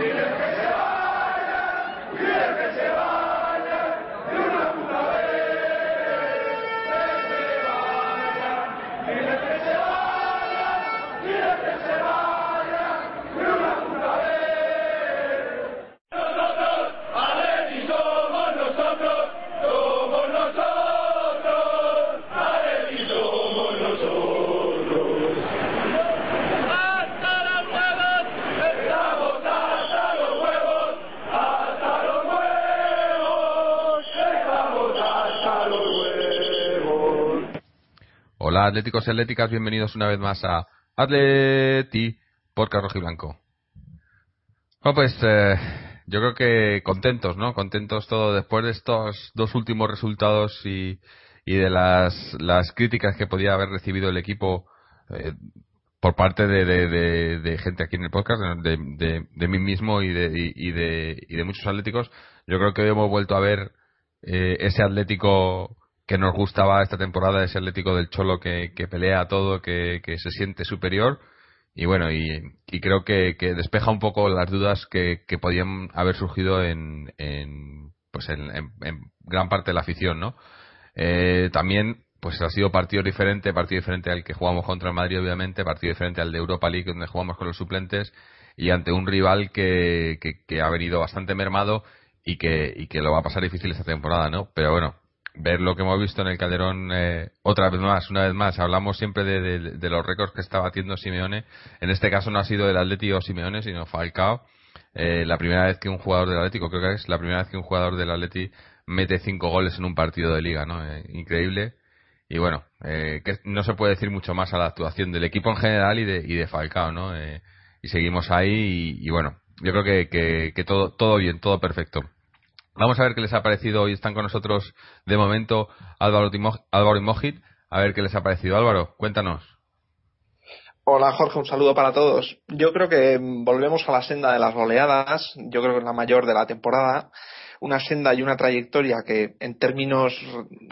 We atléticos y atléticas, bienvenidos una vez más a Atleti por Rojo y Blanco. Bueno, pues eh, yo creo que contentos, ¿no? Contentos todo después de estos dos últimos resultados y, y de las, las críticas que podía haber recibido el equipo eh, por parte de, de, gente aquí en el podcast, de, mí mismo y de, de, y de muchos atléticos. Yo creo que hoy hemos vuelto a ver eh, ese Atlético que nos gustaba esta temporada, ese Atlético del Cholo que, pelea todo, que, se siente superior. Y bueno, y, creo que, despeja un poco las dudas que, podían haber surgido en, pues en, gran parte de la afición, ¿no? Eh, también, pues ha sido partido diferente, partido diferente al que jugamos contra el Madrid, obviamente, partido diferente al de Europa League, donde jugamos con los suplentes, y ante un rival que, que, ha venido bastante mermado y que, y que lo va a pasar difícil esta temporada, ¿no? Pero bueno, ver lo que hemos visto en el Calderón eh, otra vez más, una vez más. Hablamos siempre de, los récords que está batiendo Simeone. En este caso no ha sido el Atlético Simeone, sino Falcao. Eh, la primera vez que un jugador del Atlético, creo que es la primera vez que un jugador del Atleti mete cinco goles en un partido de liga, ¿no? Eh, increíble. Y bueno, que no se puede decir mucho más a la actuación del equipo en general y de, y de Falcao, ¿no? y seguimos ahí y, bueno, yo creo que, que todo, todo bien, todo perfecto. Vamos a ver qué les ha parecido. Hoy están con nosotros de momento Álvaro, Álvaro y Mojit. A ver qué les ha parecido. Álvaro, cuéntanos. Hola Jorge, un saludo para todos. Yo creo que volvemos a la senda de las goleadas. Yo creo que es la mayor de la temporada. Una senda y una trayectoria que en términos,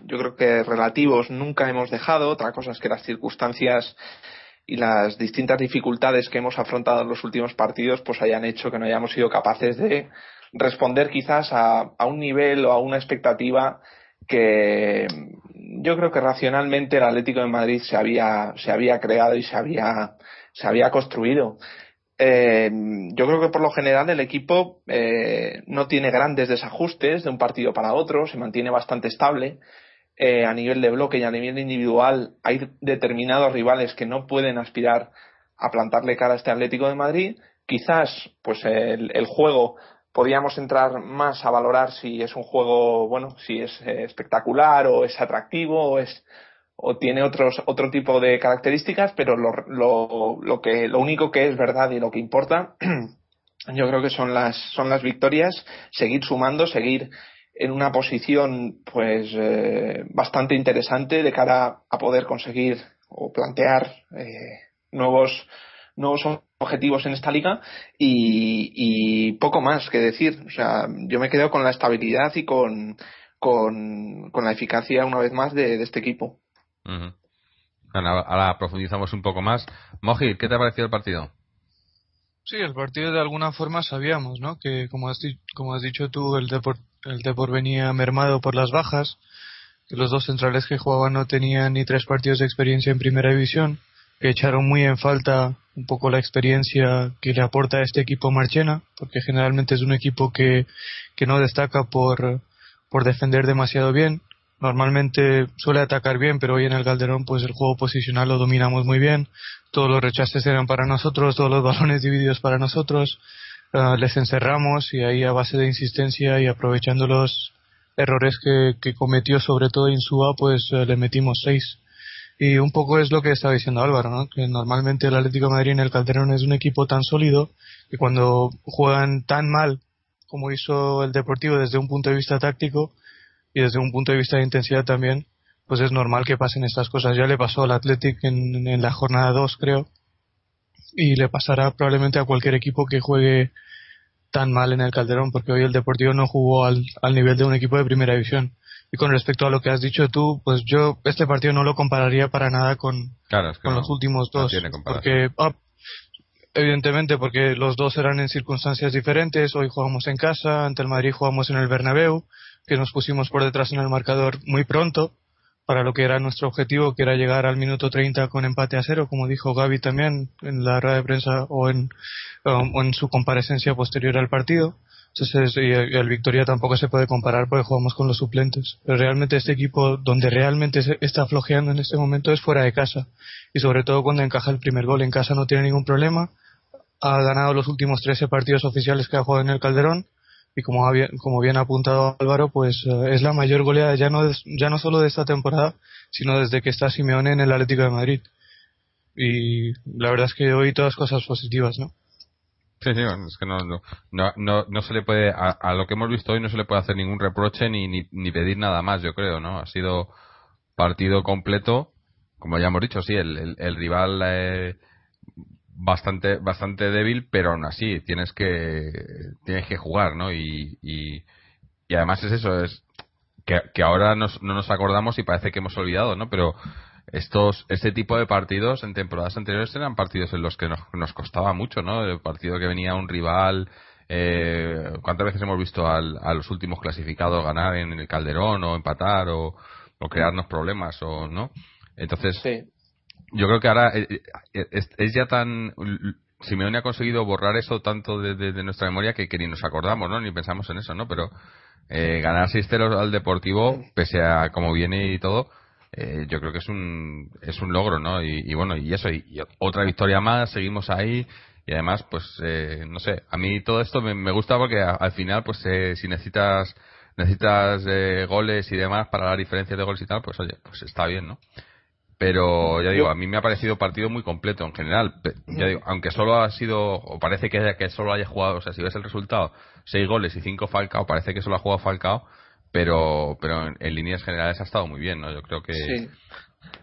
yo creo que relativos, nunca hemos dejado. Otra cosa es que las circunstancias y las distintas dificultades que hemos afrontado en los últimos partidos pues hayan hecho que no hayamos sido capaces de responder quizás a, a un nivel o a una expectativa que yo creo que racionalmente el Atlético de Madrid se había, se había creado y se había, se había construido. Eh, yo creo que por lo general el equipo eh, no tiene grandes desajustes de un partido para otro, se mantiene bastante estable. Eh, a nivel de bloque y a nivel individual hay determinados rivales que no pueden aspirar a plantarle cara a este Atlético de Madrid. Quizás pues el, el juego podríamos entrar más a valorar si es un juego, bueno, si es eh, espectacular o es atractivo o es o tiene otros otro tipo de características, pero lo, lo, lo que lo único que es verdad y lo que importa yo creo que son las son las victorias, seguir sumando, seguir en una posición pues eh, bastante interesante de cara a poder conseguir o plantear eh, nuevos nuevos objetivos en esta liga y, poco más que decir. O sea, yo me quedo con la estabilidad y con, con, la eficacia una vez más de, este equipo. ahora, profundizamos un poco más. Mojir, ¿qué te ha parecido el partido? Sí, el partido de alguna forma sabíamos, ¿no? Que como has, como has dicho tú, el Depor, el Depor venía mermado por las bajas, que los dos centrales que jugaban no tenían ni tres partidos de experiencia en primera división, que echaron muy en falta un poco la experiencia que le aporta a este equipo Marchena, porque generalmente es un equipo que, que no destaca por, por defender demasiado bien. Normalmente suele atacar bien, pero hoy en el Calderón pues el juego posicional lo dominamos muy bien. Todos los rechaces eran para nosotros, todos los balones divididos para nosotros. Ah, les encerramos y ahí a base de insistencia y aprovechando los errores que, que cometió sobre todo Insúa pues eh, le metimos seis y un poco es lo que estaba diciendo Álvaro, ¿no? que normalmente el Atlético Madrid en el Calderón es un equipo tan sólido que cuando juegan tan mal como hizo el Deportivo desde un punto de vista táctico y desde un punto de vista de intensidad también, pues es normal que pasen estas cosas. Ya le pasó al Athletic en, en la jornada 2, creo, y le pasará probablemente a cualquier equipo que juegue tan mal en el Calderón, porque hoy el Deportivo no jugó al, al nivel de un equipo de primera división. Y con respecto a lo que has dicho tú, pues yo este partido no lo compararía para nada con, con los últimos dos. porque ah, evidentemente, porque los dos eran en circunstancias diferentes. Hoy jugamos en casa, ante el Madrid jugamos en el Bernabéu, que nos pusimos por detrás en el marcador muy pronto para lo que era nuestro objetivo, que era llegar al minuto 30 con empate a cero, como dijo Gaby también en la rueda de prensa o en, o en su comparecencia posterior al partido. Entonces, y el Victoria tampoco se puede comparar porque jugamos con los suplentes. Pero realmente este equipo, donde realmente está flojeando en este momento es fuera de casa. Y sobre todo cuando encaja el primer gol. En casa no tiene ningún problema. Ha ganado los últimos 13 partidos oficiales que ha jugado en el Calderón. Y como, como bien ha apuntado Álvaro, pues eh, es la mayor goleada ya no, ya no solo de esta temporada, sino desde que está Simeone en el Atlético de Madrid. Y la verdad es que hoy todas cosas positivas, ¿no? Sí, sí, es que no, no, no, no, se le puede, a, lo que hemos visto hoy no se le puede hacer ningún reproche ni, ni, pedir nada más, yo creo, ¿no? Ha sido partido completo, como ya hemos dicho, sí, el, el, rival eh, bastante bastante débil, pero aún así tienes que tienes que jugar, ¿no? Y, y, y además es eso, es que, que ahora nos, no nos acordamos y parece que hemos olvidado, ¿no? Pero estos este tipo de partidos en temporadas anteriores eran partidos en los que nos, nos costaba mucho, ¿no? El partido que venía un rival. Eh, ¿Cuántas veces hemos visto al, a los últimos clasificados ganar en el Calderón o empatar o, o crearnos problemas o no? Entonces, yo creo que ahora eh, eh, es, ya tan. Simeone ha conseguido borrar eso tanto de, de, nuestra memoria que, que, ni nos acordamos, ¿no? Ni pensamos en eso, ¿no? Pero eh, ganar 6 al Deportivo, pese a cómo viene y todo, eh, yo creo que es un, es un logro, ¿no? Y, bueno, y eso, y, otra victoria más, seguimos ahí. Y además, pues, eh, no sé, a mí todo esto me, gusta porque al final, pues, eh, si necesitas necesitas goles y demás para la diferencia de goles y tal, pues oye, pues está bien, ¿no? Pero ya digo, a mí me ha parecido partido muy completo en general. Ya digo, aunque solo ha sido, o parece que, que solo haya jugado, o sea, si ves el resultado, seis goles y cinco Falcao, parece que solo ha jugado Falcao, pero pero en, líneas generales ha estado muy bien no yo creo que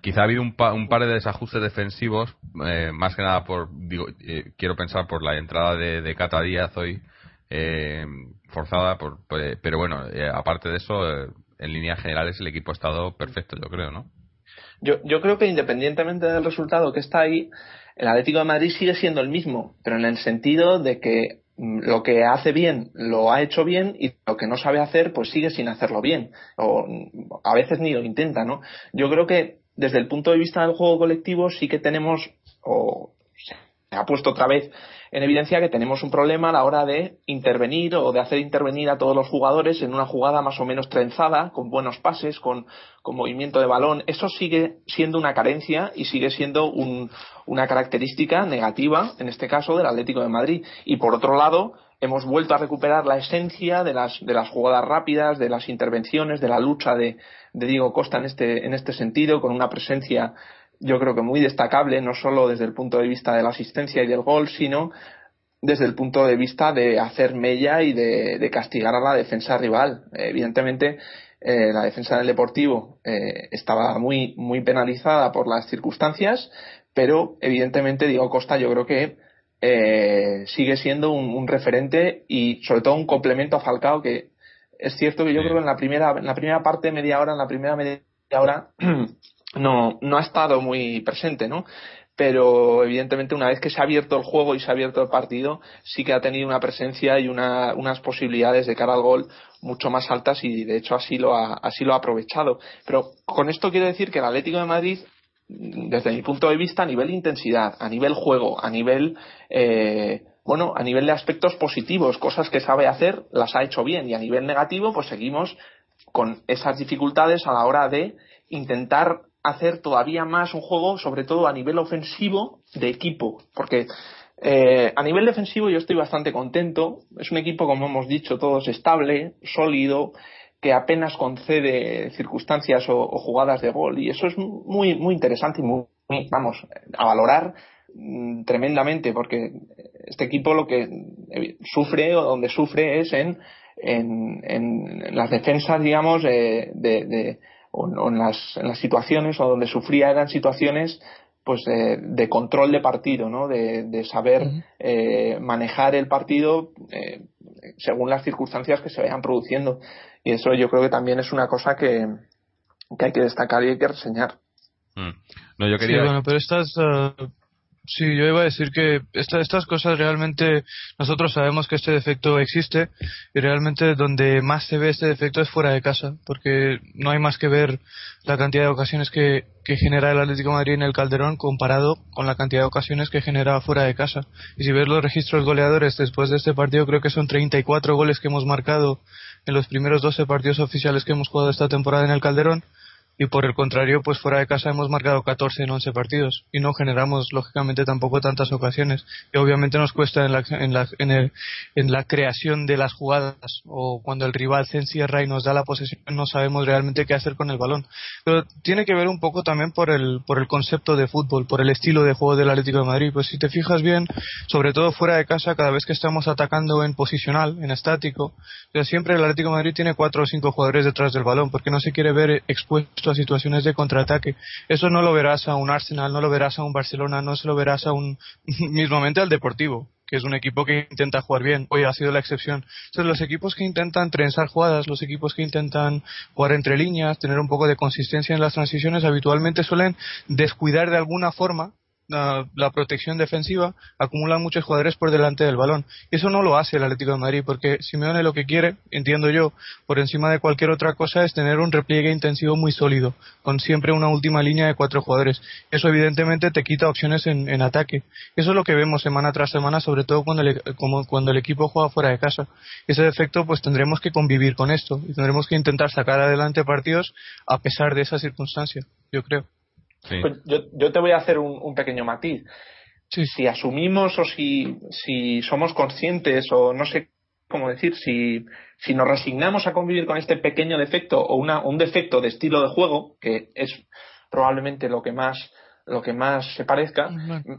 quizá ha habido un, un, par de desajustes defensivos eh, más que nada por digo eh, quiero pensar por la entrada de, de Cata Díaz hoy eh, forzada por, pero bueno aparte de eso en líneas generales el equipo ha estado perfecto yo creo no yo, yo creo que independientemente del resultado que está ahí el Atlético de Madrid sigue siendo el mismo pero en el sentido de que lo que hace bien lo ha hecho bien y lo que no sabe hacer pues sigue sin hacerlo bien. O a veces ni lo intenta no yo creo que desde el punto de vista del juego colectivo sí que tenemos o se ha puesto otra vez en evidencia que tenemos un problema a la hora de intervenir o de hacer intervenir a todos los jugadores en una jugada más o menos trenzada, con buenos pases, con, movimiento de balón. Eso sigue siendo una carencia y sigue siendo una característica negativa, en este caso, del Atlético de Madrid. Y por otro lado, hemos vuelto a recuperar la esencia de las, de las jugadas rápidas, de las intervenciones, de la lucha de, de Diego Costa en este, en este sentido, con una presencia yo creo que muy destacable, no solo desde el punto de vista de la asistencia y del gol, sino desde el punto de vista de hacer mella y de, castigar a la defensa rival. evidentemente, eh, la defensa del Deportivo eh, estaba muy, muy penalizada por las circunstancias, pero evidentemente Diego Costa yo creo que eh, sigue siendo un, referente y sobre todo un complemento a Falcao que es cierto que yo creo que en la primera en la primera parte media hora en la primera media hora no, no ha estado muy presente, ¿no? Pero evidentemente una vez que se ha abierto el juego y se ha abierto el partido, sí que ha tenido una presencia y una, unas posibilidades de cara al gol mucho más altas y de hecho así lo ha, así lo ha aprovechado. Pero con esto quiero decir que el Atlético de Madrid desde mi punto de vista, a nivel intensidad, a nivel juego, a nivel, eh, bueno, a nivel de aspectos positivos, cosas que sabe hacer, las ha hecho bien. Y a nivel negativo, pues seguimos con esas dificultades a la hora de intentar hacer todavía más un juego, sobre todo a nivel ofensivo, de equipo. Porque eh, a nivel defensivo yo estoy bastante contento. Es un equipo, como hemos dicho todos, estable, sólido, que apenas concede circunstancias o, jugadas de gol. Y eso es muy, muy interesante y muy, vamos, a valorar mm, tremendamente, porque este equipo lo que eh, sufre o donde sufre es en, en, en las defensas, digamos, de, de o, en, las, en las situaciones o donde sufría eran situaciones pues de, control de partido, ¿no? De, saber eh, manejar el partido eh, según las circunstancias que se vayan produciendo. Y eso yo creo que también es una cosa que, que hay que destacar y hay que reseñar. Mm. No, yo quería... Sí, bueno, pero estas, uh, Sí, yo iba a decir que estas cosas realmente nosotros sabemos que este defecto existe y realmente donde más se ve este defecto es fuera de casa, porque no hay más que ver la cantidad de ocasiones que, que genera el Atlético Madrid en el Calderón comparado con la cantidad de ocasiones que genera fuera de casa. Y si ves los registros goleadores después de este partido, creo que son 34 goles que hemos marcado en los primeros 12 partidos oficiales que hemos jugado esta temporada en el Calderón y por el contrario, pues fuera de casa hemos marcado 14 en 11 partidos y no generamos lógicamente tampoco tantas ocasiones y obviamente nos cuesta en la, en la, en el, en la creación de las jugadas o cuando el rival se encierra y nos da la posesión no sabemos realmente qué hacer con el balón. Pero tiene que ver un poco también por el, por el concepto de fútbol, por el estilo de juego del Atlético de Madrid. Pues si te fijas bien, sobre todo fuera de casa, cada vez que estamos atacando en posicional, en estático, siempre el Atlético de Madrid tiene cuatro o cinco jugadores detrás del balón porque no se quiere ver expuesto a situaciones de contraataque. Eso no lo verás a un Arsenal, no lo verás a un Barcelona, no se lo verás a un mismamente al Deportivo, que es un equipo que intenta jugar bien. Hoy ha sido la excepción. Entonces, los equipos que intentan trenzar jugadas, los equipos que intentan jugar entre líneas, tener un poco de consistencia en las transiciones, habitualmente suelen descuidar de alguna forma la, protección defensiva, acumulan muchos jugadores por delante del balón. Eso no lo hace el Atlético de Madrid, porque Simeone lo que quiere, entiendo yo, por encima de cualquier otra cosa, es tener un repliegue intensivo muy sólido, con siempre una última línea de cuatro jugadores. Eso evidentemente te quita opciones en, ataque. Eso es lo que vemos semana tras semana, sobre todo cuando el, como, cuando el equipo juega fuera de casa. Ese defecto, pues tendremos que convivir con esto y tendremos que intentar sacar adelante partidos a pesar de esa circunstancia, yo creo. Pues yo, yo, te voy a hacer un, pequeño matiz. Si asumimos o si, si somos conscientes o no sé cómo decir, si, si nos resignamos a convivir con este pequeño defecto o una, un defecto de estilo de juego, que es probablemente lo que más lo que más se parezca,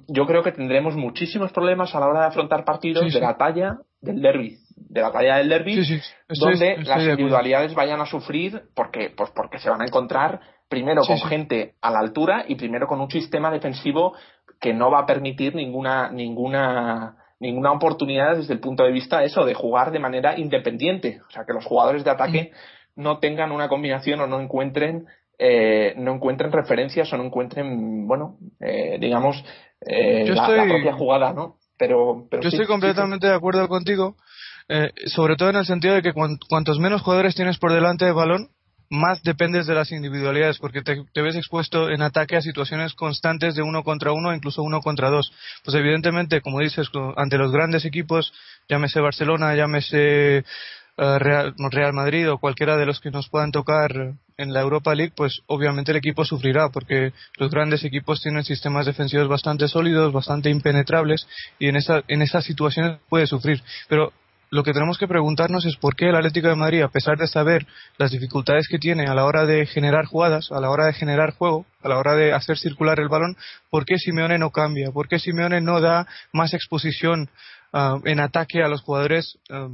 yo creo que tendremos muchísimos problemas a la hora de afrontar partidos de la talla del derby, de la talla del derby, donde las individualidades vayan a sufrir porque, pues porque se van a encontrar primero con gente a la altura y primero con un sistema defensivo que no va a permitir ninguna ninguna ninguna oportunidad desde el punto de vista eso de jugar de manera independiente. O sea que los jugadores de ataque mm. no tengan una combinación o no encuentren eh, no encuentren referencias o no encuentren bueno eh, digamos eh, la, propia jugada no pero, yo estoy completamente de acuerdo contigo sobre todo en el sentido de que cuantos menos jugadores tienes por delante del balón más dependes de las individualidades, porque te, ves expuesto en ataque a situaciones constantes de uno contra uno, incluso uno contra dos. Pues evidentemente, como dices, ante los grandes equipos, llámese Barcelona, llámese eh, Real, Real Madrid o cualquiera de los que nos puedan tocar en la Europa League, pues obviamente el equipo sufrirá, porque los grandes equipos tienen sistemas defensivos bastante sólidos, bastante impenetrables, y en, esa, en esas situaciones puede sufrir. Pero lo que tenemos que preguntarnos es por qué el Atlético de Madrid, a pesar de saber las dificultades que tiene a la hora de generar jugadas, a la hora de generar juego, a la hora de hacer circular el balón, por qué Simeone no cambia, por qué Simeone no da más exposición ah, en ataque a los jugadores, ah,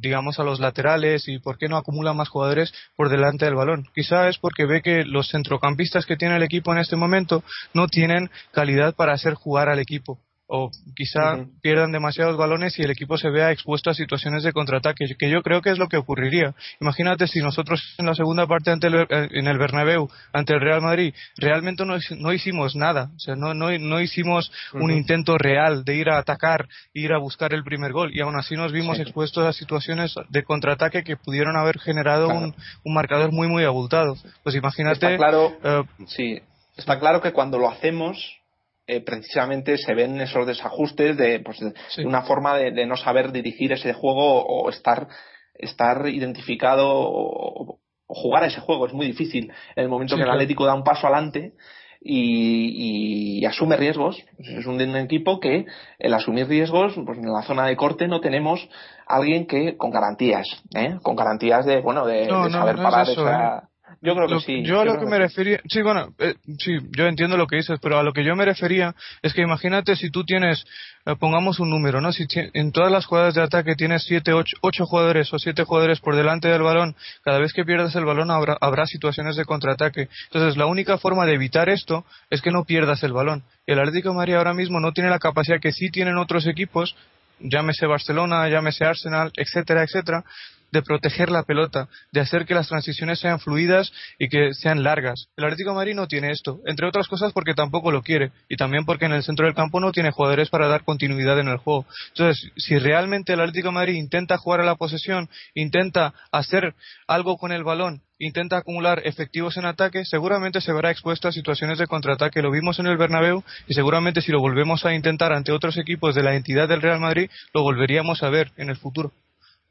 digamos a los laterales, y por qué no acumula más jugadores por delante del balón. Quizá es porque ve que los centrocampistas que tiene el equipo en este momento no tienen calidad para hacer jugar al equipo o quizá pierdan demasiados balones y el equipo se vea expuesto a situaciones de contraataque, que yo creo que es lo que ocurriría. Imagínate si nosotros en la segunda parte ante el, eh, en el Bernabéu ante el Real Madrid realmente no, no hicimos nada, o sea, no, no, no hicimos un intento real de ir a atacar, ir a buscar el primer gol y aún así nos vimos expuestos a situaciones de contraataque que pudieron haber generado un, un, marcador muy muy abultado. Pues imagínate. Está claro, eh, sí, está claro que cuando lo hacemos eh, precisamente se ven esos desajustes de, pues, de una forma de, no saber dirigir ese juego o estar, estar identificado o, jugar a ese juego. Es muy difícil en el momento que el Atlético da un paso adelante y, asume riesgos. Es un, equipo que el asumir riesgos, pues en la zona de corte no tenemos alguien que con garantías, ¿eh? con garantías de bueno de, saber parar esa, ¿eh? Yo creo que sí. Yo a lo que me refería, sí, bueno, eh, sí, yo entiendo lo que dices, pero a lo que yo me refería es que imagínate si tú tienes, eh, pongamos un número, ¿no? Si en todas las jugadas de ataque tienes siete, ocho, ocho jugadores o siete jugadores por delante del balón, cada vez que pierdas el balón habrá, habrá situaciones de contraataque. Entonces, la única forma de evitar esto es que no pierdas el balón. Y el Atlético de Madrid ahora mismo no tiene la capacidad que sí tienen otros equipos, llámese Barcelona, llámese Arsenal, etcétera, etcétera, de proteger la pelota, de hacer que las transiciones sean fluidas y que sean largas. El Atlético de Madrid no tiene esto, entre otras cosas porque tampoco lo quiere y también porque en el centro del campo no tiene jugadores para dar continuidad en el juego. Entonces, si realmente el Atlético de Madrid intenta jugar a la posesión, intenta hacer algo con el balón intenta acumular efectivos en ataque, seguramente se verá expuesto a situaciones de contraataque. Lo vimos en el Bernabéu y seguramente si lo volvemos a intentar ante otros equipos de la entidad del Real Madrid, lo volveríamos a ver en el futuro,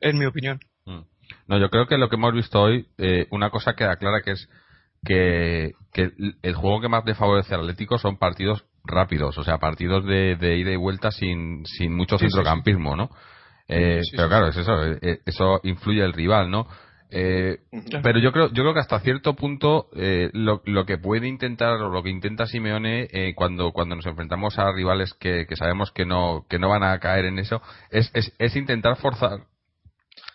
en mi opinión. Mm. No, yo creo que lo que hemos visto hoy, eh, una cosa queda clara que es que, el juego que más le favorece al Atlético son partidos rápidos, o sea, partidos de, ida y vuelta sin, sin mucho centrocampismo, ¿no? Eh, pero claro, es eso, eh, eso influye el rival, ¿no? Eh, pero yo creo, yo creo que hasta cierto punto eh, lo, lo, que puede intentar o lo que intenta Simeone eh, cuando, cuando nos enfrentamos a rivales que, que, sabemos que no, que no van a caer en eso es, es, es intentar forzar,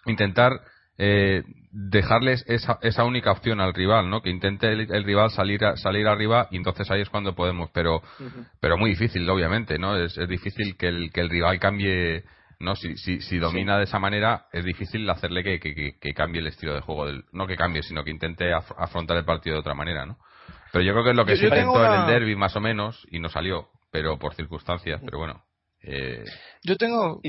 intentar eh, dejarles esa, esa única opción al rival, ¿no? Que intente el, rival salir salir arriba y entonces ahí es cuando podemos, pero pero muy difícil, obviamente, ¿no? Es, es difícil que el, que el rival cambie no si, si, si domina de esa manera es difícil hacerle que, que, cambie el estilo de juego del no que cambie sino que intente afrontar el partido de otra manera no pero yo creo que es lo que se intentó en el derby más o menos y no salió pero por circunstancias pero bueno eh... yo tengo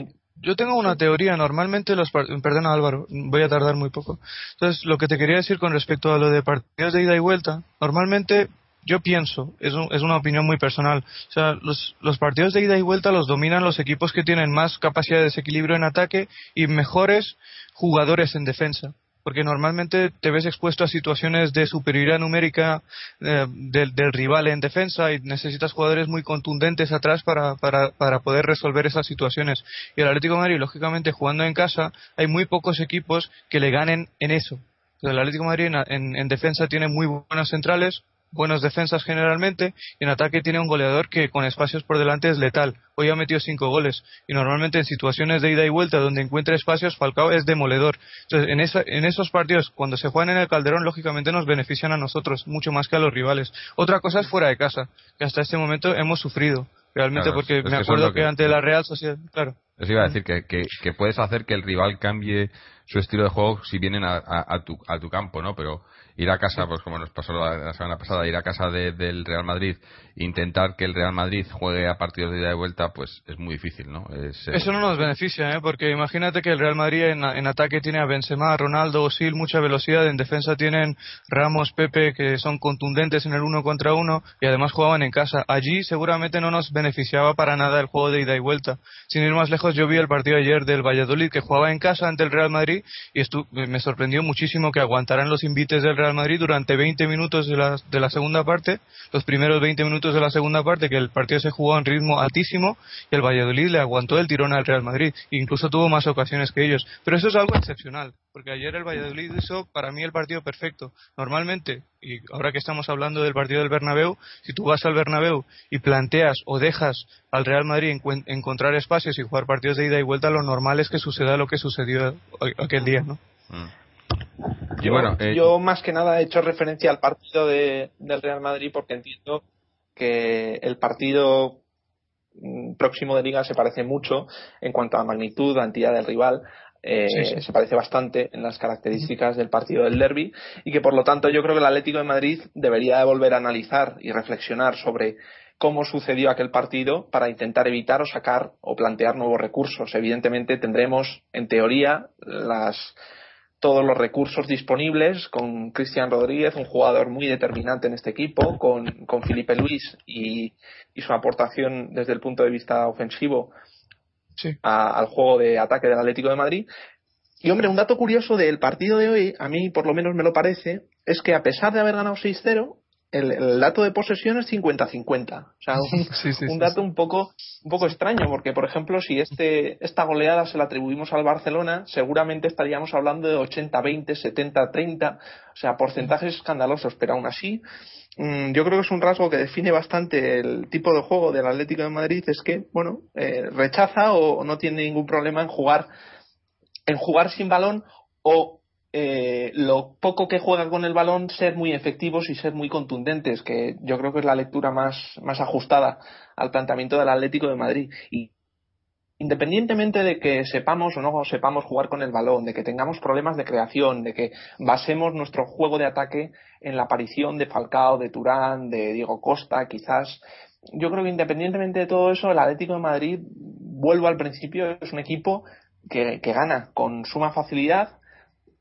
yo tengo una teoría. Normalmente los perdona Álvaro voy a tardar muy poco. Entonces lo que te quería decir con respecto a lo de partidos de ida y vuelta normalmente yo pienso, es, es, una opinión muy personal, o sea, los, los, partidos de ida y vuelta los dominan los equipos que tienen más capacidad de desequilibrio en ataque y mejores jugadores en defensa. Porque normalmente te ves expuesto a situaciones de superioridad numérica eh, del, del, rival en defensa y necesitas jugadores muy contundentes atrás para, para, poder resolver esas situaciones. Y el Atlético de Madrid, lógicamente, jugando en casa, hay muy pocos equipos que le ganen en eso. El Atlético de Madrid en defensa tiene muy buenas centrales, buenas defensas generalmente y en ataque tiene un goleador que con espacios por delante es letal. Hoy ha metido cinco goles y normalmente en situaciones de ida y vuelta donde encuentra espacios Falcao es demoledor. Entonces en, esa, en esos partidos cuando se juegan en el Calderón lógicamente nos benefician a nosotros mucho más que a los rivales. Otra cosa es fuera de casa que hasta este momento hemos sufrido realmente porque me acuerdo que, ante la Real Sociedad, claro. Eso iba a decir que, que, puedes hacer que el rival cambie su estilo de juego si vienen a, a, tu, a tu campo, ¿no? Pero ir a casa, pues como nos pasó la, semana pasada, ir a casa del Real Madrid, intentar que el Real Madrid juegue a partidos de ida y vuelta, pues es muy difícil, ¿no? Eh, Eso no nos beneficia, ¿eh? Porque imagínate que el Real Madrid en, ataque tiene a Benzema, Ronaldo, Osil, mucha velocidad, en defensa tienen Ramos, Pepe, que son contundentes en el uno contra uno y además jugaban en casa. Allí seguramente no nos beneficiaba para nada el juego de ida y vuelta. Sin ir más lejos, yo vi el partido ayer del Valladolid que jugaba en casa ante el Real Madrid y me sorprendió muchísimo que aguantaran los invites del Real Madrid durante 20 minutos de la, de la segunda parte, los primeros 20 minutos de la segunda parte, que el partido se jugó en ritmo altísimo y el Valladolid le aguantó el tirón al Real Madrid. Incluso tuvo más ocasiones que ellos. Pero eso es algo excepcional, porque ayer el Valladolid hizo para mí el partido perfecto. Normalmente, y ahora que estamos hablando del partido del Bernabéu, si tú vas al Bernabéu y planteas o dejas al Real Madrid encontrar espacios y jugar partidos de ida y vuelta, lo normal es que suceda lo que sucedió aquel día, ¿no? Mm. Yo, bueno, eh, yo más que nada he hecho referencia al partido de, del Real Madrid porque entiendo que el partido mm, próximo de liga se parece mucho en cuanto a magnitud, a entidad del rival. Eh, se parece bastante en las características del partido del derby y que por lo tanto yo creo que el Atlético de Madrid debería de volver a analizar y reflexionar sobre cómo sucedió aquel partido para intentar evitar o sacar o plantear nuevos recursos. Evidentemente tendremos en teoría las todos los recursos disponibles con Cristian Rodríguez, un jugador muy determinante en este equipo, con, con Felipe Luis y, su aportación desde el punto de vista ofensivo al juego de ataque del Atlético de Madrid. Y hombre, un dato curioso del partido de hoy, a mí por lo menos me lo parece, es que a pesar de haber ganado 6-0, el, dato de posesión es 50-50. O sea, un, dato un poco un poco extraño, porque por ejemplo, si este esta goleada se la atribuimos al Barcelona, seguramente estaríamos hablando de 80-20, 70-30, o sea, porcentajes escandalosos, pero aún así, mm, yo creo que es un rasgo que define bastante el tipo de juego del Atlético de Madrid, es que, bueno, eh, rechaza o no tiene ningún problema en jugar en jugar sin balón o eh, lo poco que juegan con el balón ser muy efectivos y ser muy contundentes, que yo creo que es la lectura más, más ajustada al planteamiento del Atlético de Madrid. Y independientemente de que sepamos o no sepamos jugar con el balón, de que tengamos problemas de creación, de que basemos nuestro juego de ataque en la aparición de Falcao, de Turán, de Diego Costa, quizás, yo creo que independientemente de todo eso, el Atlético de Madrid, vuelvo al principio, es un equipo que, que gana con suma facilidad,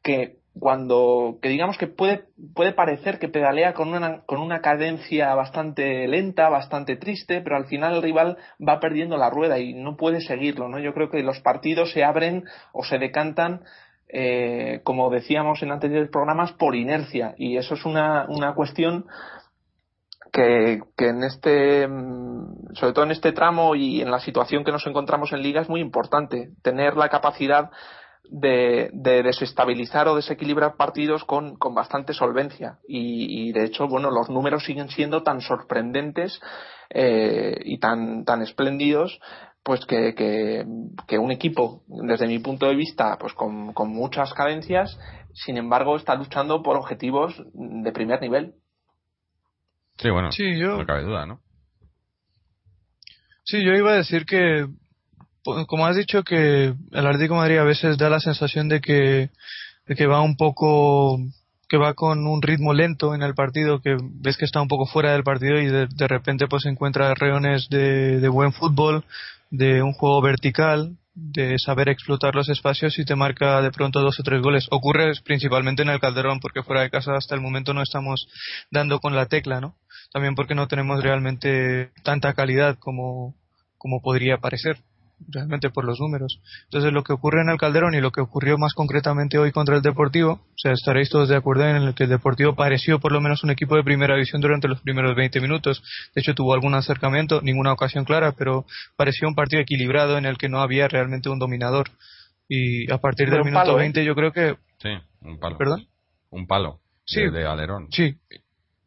que cuando que digamos que puede, puede parecer que pedalea con una, con una cadencia bastante lenta, bastante triste, pero al final el rival va perdiendo la rueda y no puede seguirlo, ¿no? Yo creo que los partidos se abren o se decantan eh, como decíamos en anteriores programas, por inercia. Y eso es una, una cuestión que, que, en este, mm, sobre todo en este tramo y en la situación que nos encontramos en liga es muy importante. Tener la capacidad de, desestabilizar o desequilibrar partidos con, con bastante solvencia. Y, de hecho, bueno, los números siguen siendo tan sorprendentes eh, y tan, tan espléndidos pues que, que, un equipo, desde mi punto de vista, pues con, con muchas cadencias, sin embargo, está luchando por objetivos de primer nivel. Sí, bueno, sí, yo... no cabe duda, ¿no? Sí, yo iba a decir que como has dicho que el Atlético Madrid a veces da la sensación de que, que va un poco que va con un ritmo lento en el partido, que ves que está un poco fuera del partido y de, de repente pues encuentra reones de, de, buen fútbol, de un juego vertical, de saber explotar los espacios y te marca de pronto dos o tres goles. Ocurre principalmente en el Calderón porque fuera de casa hasta el momento no estamos dando con la tecla, ¿no? También porque no tenemos realmente tanta calidad como, como podría parecer realmente por los números. Entonces lo que ocurre en el Calderón y lo que ocurrió más concretamente hoy contra el Deportivo, o sea, estaréis todos de acuerdo en el que el Deportivo pareció por lo menos un equipo de primera división durante los primeros 20 minutos. De hecho tuvo algún acercamiento, ninguna ocasión clara, pero pareció un partido equilibrado en el que no había realmente un dominador. Y a partir del minuto 20 ¿eh? yo creo que... Sí, un palo. ¿Perdón? Un palo. Sí. De, de Sí.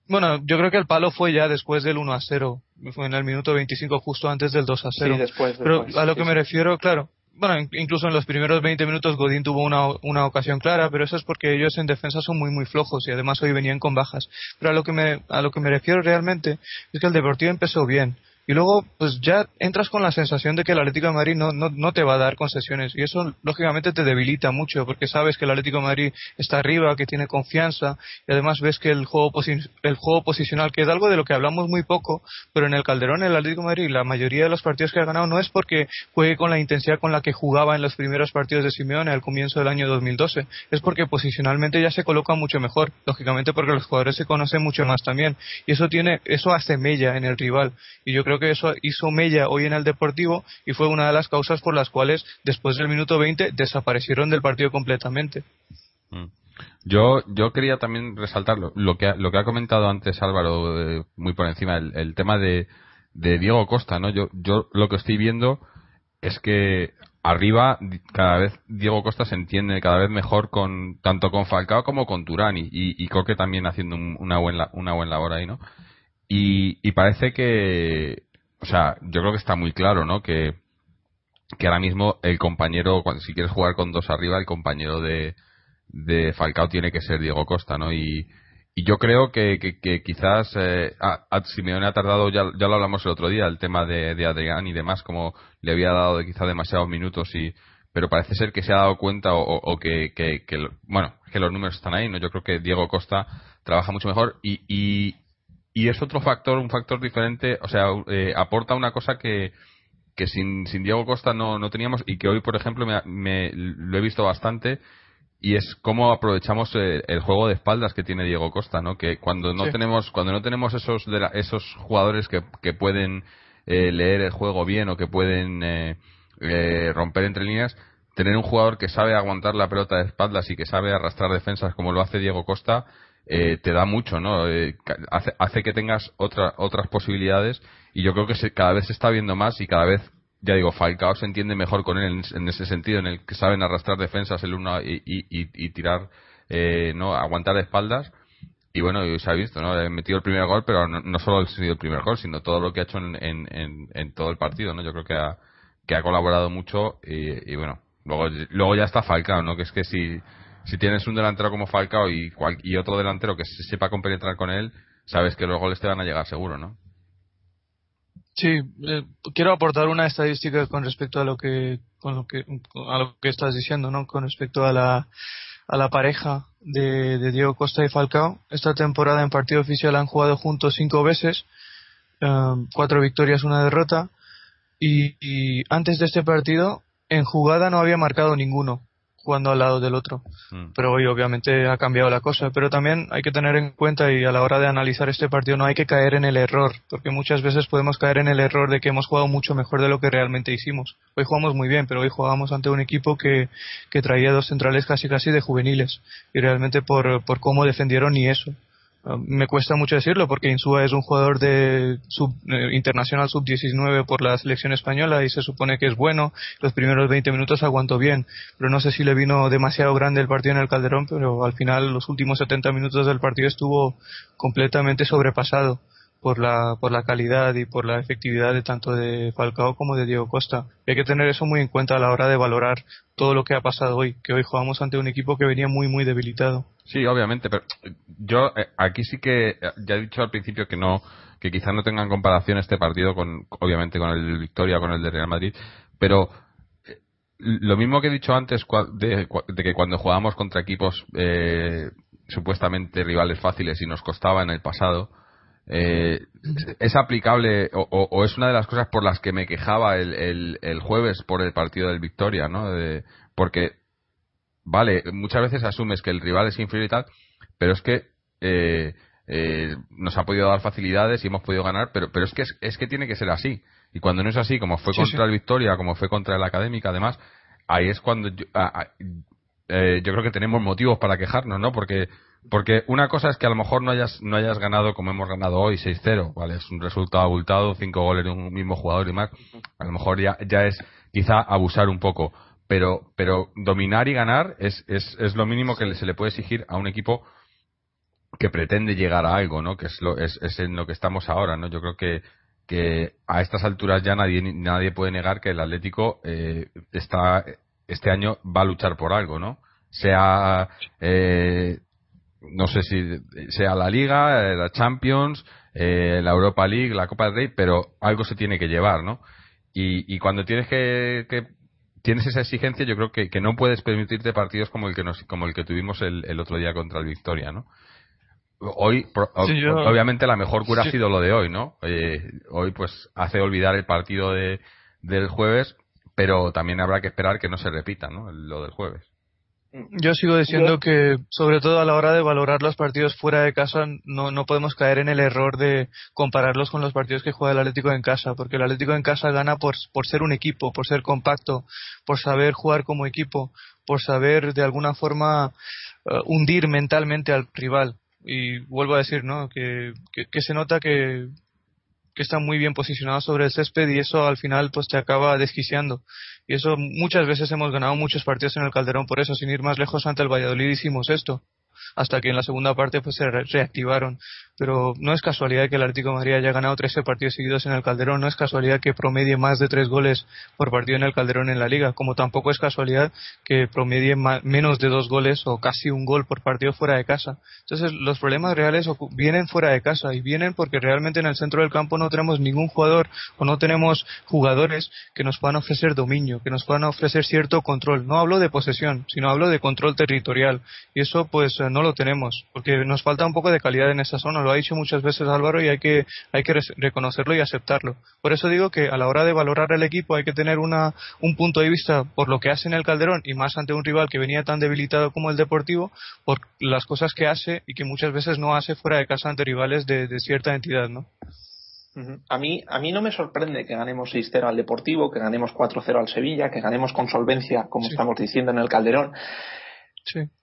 Bueno, yo creo que el palo fue ya después del 1 a 0 fue en el minuto 25 justo antes del 2 a 0. Sí, después, Pero a lo que me refiero, claro, bueno, incluso en los primeros 20 minutos Godín tuvo una, una ocasión clara, pero eso es porque ellos en defensa son muy muy flojos y además hoy venían con bajas. Pero a lo que me, a lo que me refiero realmente es que el Deportivo empezó bien y luego pues ya entras con la sensación de que el Atlético de Madrid no, no, no, te va a dar concesiones. Y eso lógicamente te debilita mucho porque sabes que el Atlético de Madrid está arriba, que tiene confianza y además ves que el juego, el juego posicional, que es algo de lo que hablamos muy poco, pero en el Calderón el Atlético de Madrid la mayoría de los partidos que ha ganado no es porque juegue con la intensidad con la que jugaba en los primeros partidos de Simeone al comienzo del año 2012, es porque posicionalmente ya se coloca mucho mejor, lógicamente porque los jugadores se conocen mucho más también. Y eso tiene eso hace mella en el rival. Y yo creo que eso hizo mella hoy en el Deportivo y fue una de las causas por las cuales después del minuto 20 desaparecieron del partido completamente. Mm. Yo, yo quería también resaltar lo, que, ha, lo que ha comentado antes Álvaro, eh, muy por encima, el, tema de, Diego Costa, ¿no? Yo, yo lo que estoy viendo es que arriba cada vez Diego Costa se entiende cada vez mejor con tanto con Falcao como con Turán y, y, Coque también haciendo una buena una buena labor ahí, ¿no? Y, y parece que o sea, yo creo que está muy claro, ¿no? Que, que ahora mismo el compañero, si quieres jugar con dos arriba, el compañero de, de Falcao tiene que ser Diego Costa, ¿no? Y, y yo creo que, que, quizás eh, a, a, Simeone ha tardado, ya, ya lo hablamos el otro día, el tema de, Adrián y demás, como le había dado de quizá demasiados minutos y pero parece ser que se ha dado cuenta o, o, que, que, que, bueno que los números están ahí no yo creo que Diego Costa trabaja mucho mejor y, y, y es otro factor, un factor diferente, o sea, eh, aporta una cosa que, que sin, sin Diego Costa no, no teníamos y que hoy, por ejemplo, me, lo he visto bastante y es cómo aprovechamos eh, el juego de espaldas que tiene Diego Costa, ¿no? Que cuando no tenemos cuando no tenemos esos esos jugadores que, que pueden eh, leer el juego bien o que pueden romper entre líneas, tener un jugador que sabe aguantar la pelota de espaldas y que sabe arrastrar defensas como lo hace Diego Costa eh, te da mucho, ¿no? Eh, hace, hace, que tengas otra, otras posibilidades y yo creo que se, cada vez se está viendo más y cada vez, ya digo, Falcao se entiende mejor con él en, ese sentido, en el que saben arrastrar defensas el uno y, y, y, tirar, eh, ¿no? Aguantar espaldas. Y bueno, se ha visto, ¿no? He metido el primer gol, pero no, solo ha sido el primer gol, sino todo lo que ha hecho en, en, en, todo el partido, ¿no? Yo creo que ha, que ha colaborado mucho y, y bueno, luego, luego ya está Falcao, ¿no? Que es que si si tienes un delantero como Falcao y, y otro delantero que se sepa compenetrar con él, sabes que los goles te van a llegar seguro, ¿no? Sí, eh, quiero aportar una estadística con respecto a lo que con lo que a lo que estás diciendo, ¿no? Con respecto a la a la pareja de, Diego Costa y Falcao. Esta temporada en partido oficial han jugado juntos cinco veces, um, cuatro victorias, una derrota. y, antes de este partido, en jugada no había marcado ninguno jugando al lado del otro. Mm. Pero hoy obviamente ha cambiado la cosa. Pero también hay que tener en cuenta y a la hora de analizar este partido no hay que caer en el error, porque muchas veces podemos caer en el error de que hemos jugado mucho mejor de lo que realmente hicimos. Hoy jugamos muy bien, pero hoy jugamos ante un equipo que, que traía dos centrales casi casi de juveniles. Y realmente por, por cómo defendieron ni eso. Ah, me cuesta mucho decirlo porque Insúa es un jugador de sub, eh, internacional sub-19 por la selección española y se supone que es bueno. Los primeros 20 minutos aguantó bien, pero no sé si le vino demasiado grande el partido en el Calderón, pero al final los últimos 70 minutos del partido estuvo completamente sobrepasado por la, por la calidad y por la efectividad de tanto de Falcao como de Diego Costa. hay que tener eso muy en cuenta a la hora de valorar todo lo que ha pasado hoy, que hoy jugamos ante un equipo que venía muy, muy debilitado. Sí, obviamente, pero yo eh, aquí sí que eh, ya he dicho al principio que no, que quizás no tengan comparación este partido con, obviamente, con el de Victoria, con el de Real Madrid, pero eh, lo mismo que he dicho antes de, que cuando jugábamos contra equipos supuestamente rivales fáciles y nos costaba en el pasado, eh, es aplicable o, es una de las cosas por las que me quejaba el, el, jueves por el partido del Victoria, ¿no? porque, vale, muchas veces asumes que el rival es inferior y tal, pero es que eh, eh, nos ha podido dar facilidades y hemos podido ganar, pero, pero es que es, que tiene que ser así. Y cuando no es así, como fue contra el Victoria, como fue contra el Académica, además, ahí es cuando yo, yo creo que tenemos motivos para quejarnos, ¿no? Porque porque una cosa es que a lo mejor no hayas, no hayas ganado como hemos ganado hoy, 6-0, ¿vale? Es un resultado abultado, cinco goles de un mismo jugador y más. A lo mejor ya, ya es quizá abusar un poco. Pero, pero dominar y ganar es, es, es lo mínimo que se le puede exigir a un equipo que pretende llegar a algo, ¿no? Que es, lo, es, es en lo que estamos ahora, ¿no? Yo creo que, que a estas alturas ya nadie, nadie puede negar que el Atlético eh, está, este año va a luchar por algo, ¿no? Sea eh, no sé si sea la Liga, eh, la Champions, eh, la Europa League, la Copa del Rey, pero algo se tiene que llevar, ¿no? Y, y cuando tienes que, que, tienes esa exigencia, yo creo que, que, no puedes permitirte partidos como el que nos, como el que tuvimos el, el otro día contra el Victoria, ¿no? Hoy, obviamente, la mejor cura ha sido lo de hoy, ¿no? Eh, hoy, pues, hace olvidar el partido de, del jueves, pero también habrá que esperar que no se repita, ¿no? Lo del jueves. Yo sigo diciendo que, sobre todo a la hora de valorar los partidos fuera de casa, no, no podemos caer en el error de compararlos con los partidos que juega el Atlético en casa, porque el Atlético en casa gana por, por ser un equipo, por ser compacto, por saber jugar como equipo, por saber de alguna forma eh, hundir mentalmente al rival. Y vuelvo a decir, ¿no? Que, que se nota que, que están muy bien posicionados sobre el césped y eso al final pues te acaba desquiciando. Y eso muchas veces hemos ganado muchos partidos en el Calderón por eso, sin ir más lejos ante el Valladolid hicimos esto hasta que en la segunda parte pues se reactivaron. Pero no es casualidad que el Atlético de Madrid haya ganado 13 partidos seguidos en el Calderón, no es casualidad que promedie más de 3 goles por partido en el Calderón en la Liga, como tampoco es casualidad que promedie menos de 2 goles o casi un gol por partido fuera de casa. Entonces los problemas reales vienen fuera de casa y vienen porque realmente en el centro del campo no tenemos ningún jugador o no tenemos jugadores que nos puedan ofrecer dominio, que nos puedan ofrecer cierto control. No hablo de posesión, sino hablo de control territorial. Y eso pues no lo tenemos, porque nos falta un poco de calidad en esa zona. Lo ha dicho muchas veces Álvaro y hay que, hay que reconocerlo y aceptarlo. Por eso digo que a la hora de valorar el equipo hay que tener una, un punto de vista por lo que hace en el Calderón y más ante un rival que venía tan debilitado como el Deportivo, por las cosas que hace y que muchas veces no hace fuera de casa ante rivales de, cierta entidad, ¿no? A mí, a mí no me sorprende que ganemos 6-0 al Deportivo, que ganemos 4-0 al Sevilla, que ganemos con solvencia, como estamos diciendo en el Calderón.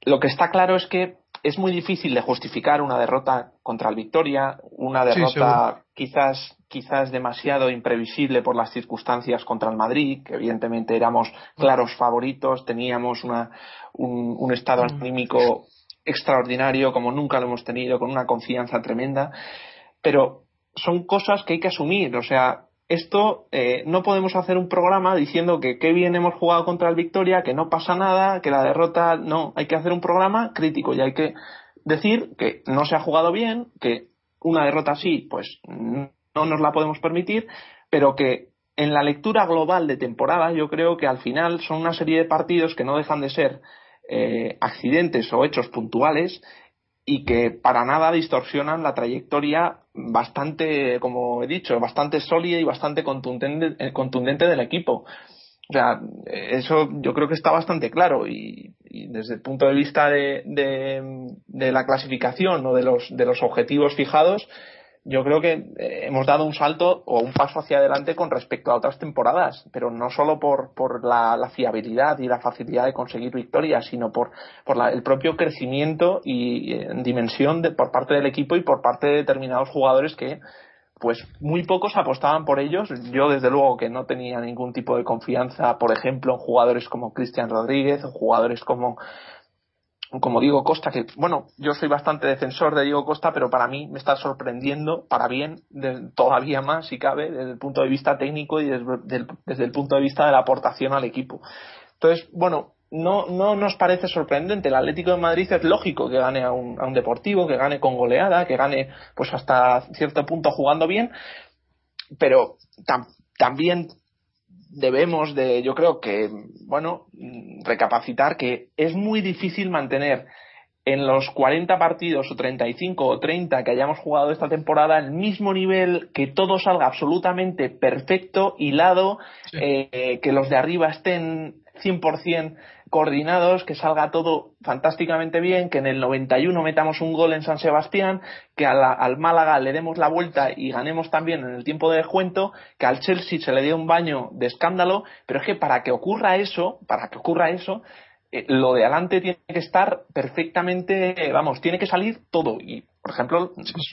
Lo que está claro es que es muy difícil de justificar una derrota contra el Victoria, una derrota quizás quizás demasiado imprevisible por las circunstancias contra el Madrid, que evidentemente éramos claros favoritos, teníamos una, un, un estado mm. anímico extraordinario como nunca lo hemos tenido, con una confianza tremenda, pero son cosas que hay que asumir, o sea, esto eh, no podemos hacer un programa diciendo que qué bien hemos jugado contra el Victoria, que no pasa nada, que la derrota no, hay que hacer un programa crítico y hay que decir que no se ha jugado bien, que una derrota así, pues no nos la podemos permitir, pero que en la lectura global de temporada yo creo que al final son una serie de partidos que no dejan de ser eh, accidentes o hechos puntuales y que para nada distorsionan la trayectoria bastante, como he dicho, bastante sólida y bastante contundente, eh, contundente del equipo. O sea, eso yo creo que está bastante claro y, desde el punto de vista de, de, la clasificación o de los, de los objetivos fijados, yo creo que eh, hemos dado un salto o un paso hacia adelante con respecto a otras temporadas, pero no solo por, por la, fiabilidad y la facilidad de conseguir victorias, sino por, por el propio crecimiento y en dimensión de, por parte del equipo y por parte de determinados jugadores que pues muy pocos apostaban por ellos. Yo desde luego que no tenía ningún tipo de confianza, por ejemplo, en jugadores como Cristian Rodríguez o jugadores como como Diego Costa, que bueno, yo soy bastante defensor de Diego Costa, pero para mí me está sorprendiendo, para bien, todavía más si cabe, desde el punto de vista técnico y desde, el punto de vista de la aportación al equipo. Entonces, bueno, no, no nos parece sorprendente. El Atlético de Madrid es lógico que gane a un, a un deportivo, que gane con goleada, que gane pues hasta cierto punto jugando bien, pero también debemos de, yo creo que, bueno, recapacitar que es muy difícil mantener en los 40 partidos o 35 o 30 que hayamos jugado esta temporada el mismo nivel, que todo salga absolutamente perfecto, hilado, eh, que los de arriba estén 100% coordinados, que salga todo fantásticamente bien, que en el 91 metamos un gol en San Sebastián, que al Málaga le demos la vuelta y ganemos también en el tiempo de descuento, que al Chelsea se le dé un baño de escándalo, pero es que para que ocurra eso, para que ocurra eso, eh, lo de adelante tiene que estar perfectamente, vamos, tiene que salir todo. Y, por ejemplo,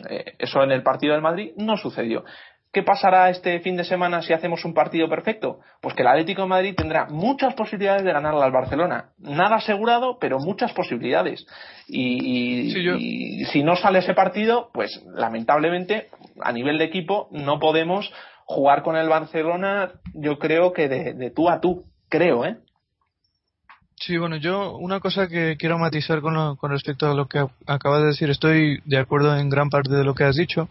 eh, eso en el partido del Madrid no sucedió. ¿Qué pasará este fin de semana si hacemos un partido perfecto? Pues que el Atlético de Madrid tendrá muchas posibilidades de ganar al Barcelona. Nada asegurado, pero muchas posibilidades. Y, si no sale ese partido, pues lamentablemente a nivel de equipo no podemos jugar con el Barcelona, yo creo que de, de tú a tú, creo, ¿eh? Sí, bueno, yo una cosa que quiero matizar con, con respecto a lo que acabas de decir, estoy de acuerdo en gran parte de lo que has dicho,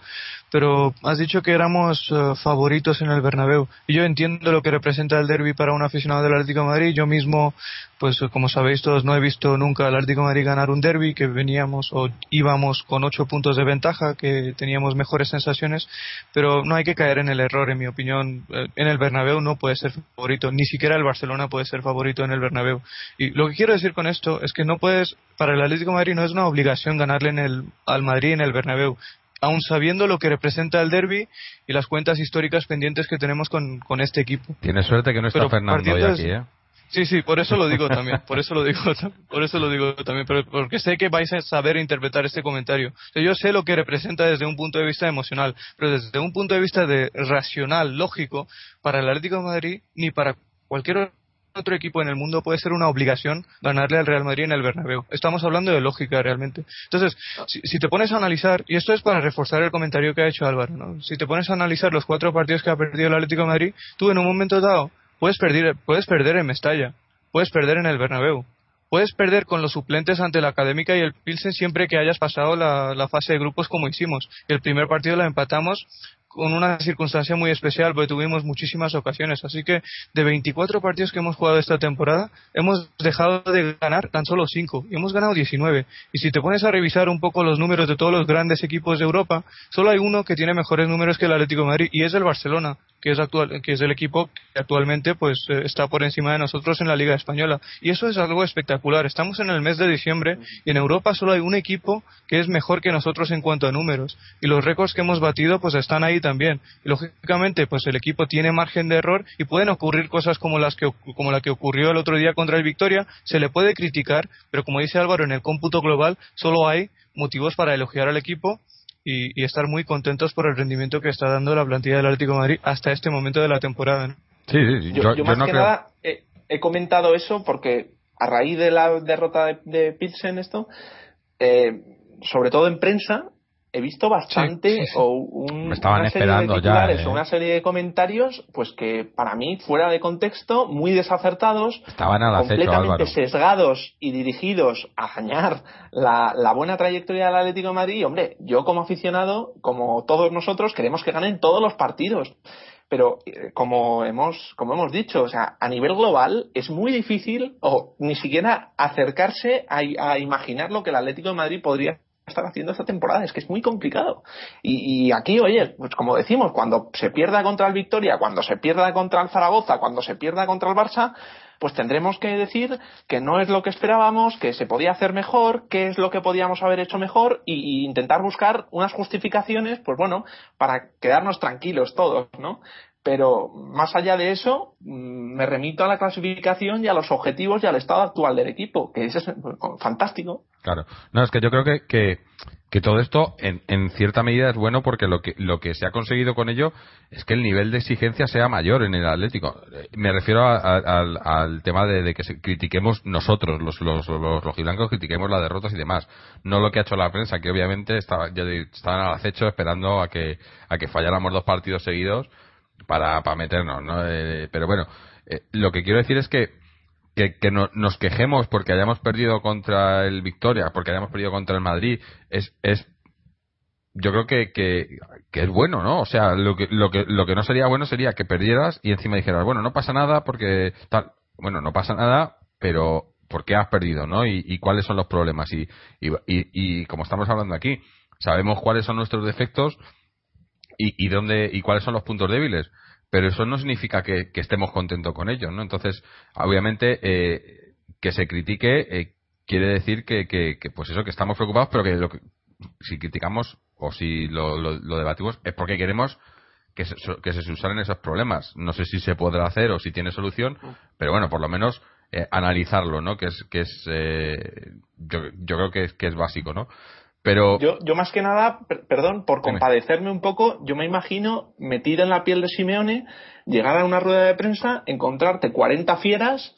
pero has dicho que éramos eh, favoritos en el Bernabéu y yo entiendo lo que representa el derby para un aficionado del Atlético Madrid. Yo mismo, pues como sabéis todos, no he visto nunca al Atlético Madrid ganar un derby, que veníamos o íbamos con ocho puntos de ventaja, que teníamos mejores sensaciones, pero no hay que caer en el error, en mi opinión. Eh, en el Bernabéu no puede ser favorito, ni siquiera el Barcelona puede ser favorito en el Bernabéu. Y lo que quiero decir con esto es que no puedes, para el Atlético de Madrid no es una obligación ganarle en el, al Madrid en el Bernabéu aun sabiendo lo que representa el derby y las cuentas históricas pendientes que tenemos con, con este equipo. Tiene suerte que no está Fernando hoy aquí, ¿eh? Sí, sí, por eso lo digo también, por eso lo digo, por eso lo digo también, pero porque sé que vais a saber interpretar este comentario. yo sé lo que representa desde un punto de vista emocional, pero desde un punto de vista de racional, lógico, para el Atlético de Madrid ni para cualquier otro equipo en el mundo puede ser una obligación ganarle al Real Madrid en el Bernabéu. Estamos hablando de lógica realmente. Entonces, si, te pones a analizar, y esto es para reforzar el comentario que ha hecho Álvaro, ¿no? si te pones a analizar los cuatro partidos que ha perdido el Atlético de Madrid, tú en un momento dado puedes perder, puedes perder en Mestalla, puedes perder en el Bernabéu, puedes perder con los suplentes ante la Académica y el Pilsen siempre que hayas pasado la, la fase de grupos como hicimos. El primer partido lo empatamos con una circunstancia muy especial porque tuvimos muchísimas ocasiones. Así que de 24 partidos que hemos jugado esta temporada, hemos dejado de ganar tan solo 5 y hemos ganado 19. Y si te pones a revisar un poco los números de todos los grandes equipos de Europa, solo hay uno que tiene mejores números que el Atlético Madrid y es el Barcelona que es actual que es el equipo que actualmente pues eh, está por encima de nosotros en la Liga española y eso es algo espectacular estamos en el mes de diciembre y en Europa solo hay un equipo que es mejor que nosotros en cuanto a números y los récords que hemos batido pues están ahí también. Y lógicamente pues el equipo tiene margen de error y pueden ocurrir cosas como las que como la que ocurrió el otro día contra el Victoria. Se le puede criticar pero como dice Álvaro en el cómputo global solo hay motivos para elogiar al equipo y, estar muy contentos por el rendimiento que está dando la plantilla del Atlético de Madrid hasta este momento de la temporada. Sí, sí, yo, más que nada he, comentado eso porque a raíz de la derrota de, de Pilsen esto, eh, sobre todo en prensa, he visto bastante o un, una serie de ¿eh? una serie de comentarios pues que para mí fuera de contexto muy desacertados estaban completamente sesgados y dirigidos a dañar la, la, buena trayectoria del Atlético de Madrid. Y hombre yo como aficionado como todos nosotros queremos que ganen todos los partidos. Pero eh, como hemos, como hemos dicho, o sea, a nivel global es muy difícil o ni siquiera acercarse a, a imaginar lo que el Atlético de Madrid podría estar haciendo esta temporada. Es que es muy complicado. Y, y, aquí, oye, pues como decimos, cuando se pierda contra el Victoria, cuando se pierda contra el Zaragoza, cuando se pierda contra el Barça, pues tendremos que decir que no es lo que esperábamos, que se podía hacer mejor, qué es lo que podíamos haber hecho mejor y intentar buscar unas justificaciones, pues bueno, para quedarnos tranquilos todos, ¿no? Pero más allá de eso, mm, me remito a la clasificación y a los objetivos y al estado actual del equipo, que es fantástico. Claro. No, es que yo creo que, que, todo esto en, en, cierta medida es bueno porque lo que, lo que se ha conseguido con ello es que el nivel de exigencia sea mayor en el Atlético. Me refiero a, al, tema de, de que critiquemos nosotros, los, los, los rojiblancos, critiquemos las derrotas y demás. No lo que ha hecho la prensa, que obviamente estaba, ya estaban al acecho esperando a que, a que falláramos dos partidos seguidos para, para meternos, ¿no? Eh, pero bueno, eh, lo que quiero decir es que que, que no, nos quejemos porque hayamos perdido contra el Victoria, porque hayamos perdido contra el Madrid, es, es yo creo que, que, que, es bueno, ¿no? O sea, lo que, lo que, lo que no sería bueno sería que perdieras y encima dijeras, bueno, no pasa nada porque tal, bueno, no pasa nada, pero ¿por qué has perdido, no? Y, y cuáles son los problemas. Y, y, y, y, como estamos hablando aquí, sabemos cuáles son nuestros defectos y, y dónde, y cuáles son los puntos débiles pero eso no significa que, que estemos contentos con ellos, ¿no? Entonces, obviamente, eh, que se critique eh, quiere decir que, que, que, pues eso, que estamos preocupados, pero que, lo que si criticamos o si lo, lo, lo debatimos es porque queremos que se, que se subsanen esos problemas. No sé si se podrá hacer o si tiene solución, pero bueno, por lo menos eh, analizarlo, ¿no? Que es, que es eh, yo, yo creo que es, que es básico, ¿no? Pero... Yo, yo más que nada, per perdón, por compadecerme un poco, yo me imagino metido en la piel de Simeone, llegar a una rueda de prensa, encontrarte 40 fieras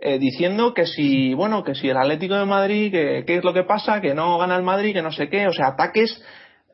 eh, diciendo que si, bueno, que si el Atlético de Madrid, que qué es lo que pasa, que no gana el Madrid, que no sé qué, o sea, ataques,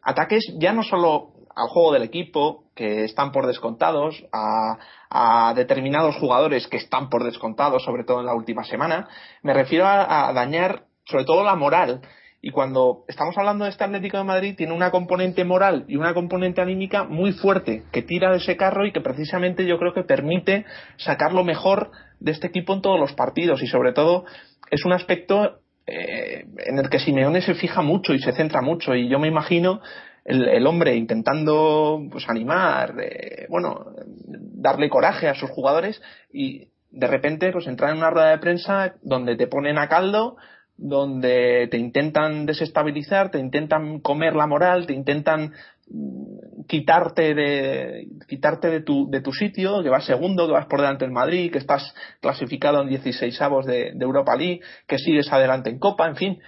ataques ya no solo al juego del equipo, que están por descontados, a, a determinados jugadores que están por descontados, sobre todo en la última semana, me refiero a, a dañar sobre todo la moral y cuando estamos hablando de este Atlético de Madrid, tiene una componente moral y una componente anímica muy fuerte que tira de ese carro y que precisamente yo creo que permite sacar lo mejor de este equipo en todos los partidos. Y sobre todo es un aspecto eh, en el que Simeone se fija mucho y se centra mucho. Y yo me imagino el, hombre intentando pues animar, eh, bueno, darle coraje a sus jugadores y de repente pues entrar en una rueda de prensa donde te ponen a caldo donde te intentan desestabilizar, te intentan comer la moral, te intentan quitarte de quitarte de tu, de tu sitio, que vas segundo, que vas por delante del Madrid, que estás clasificado en 16 avos de, de Europa League, que sigues adelante en Copa, en fin.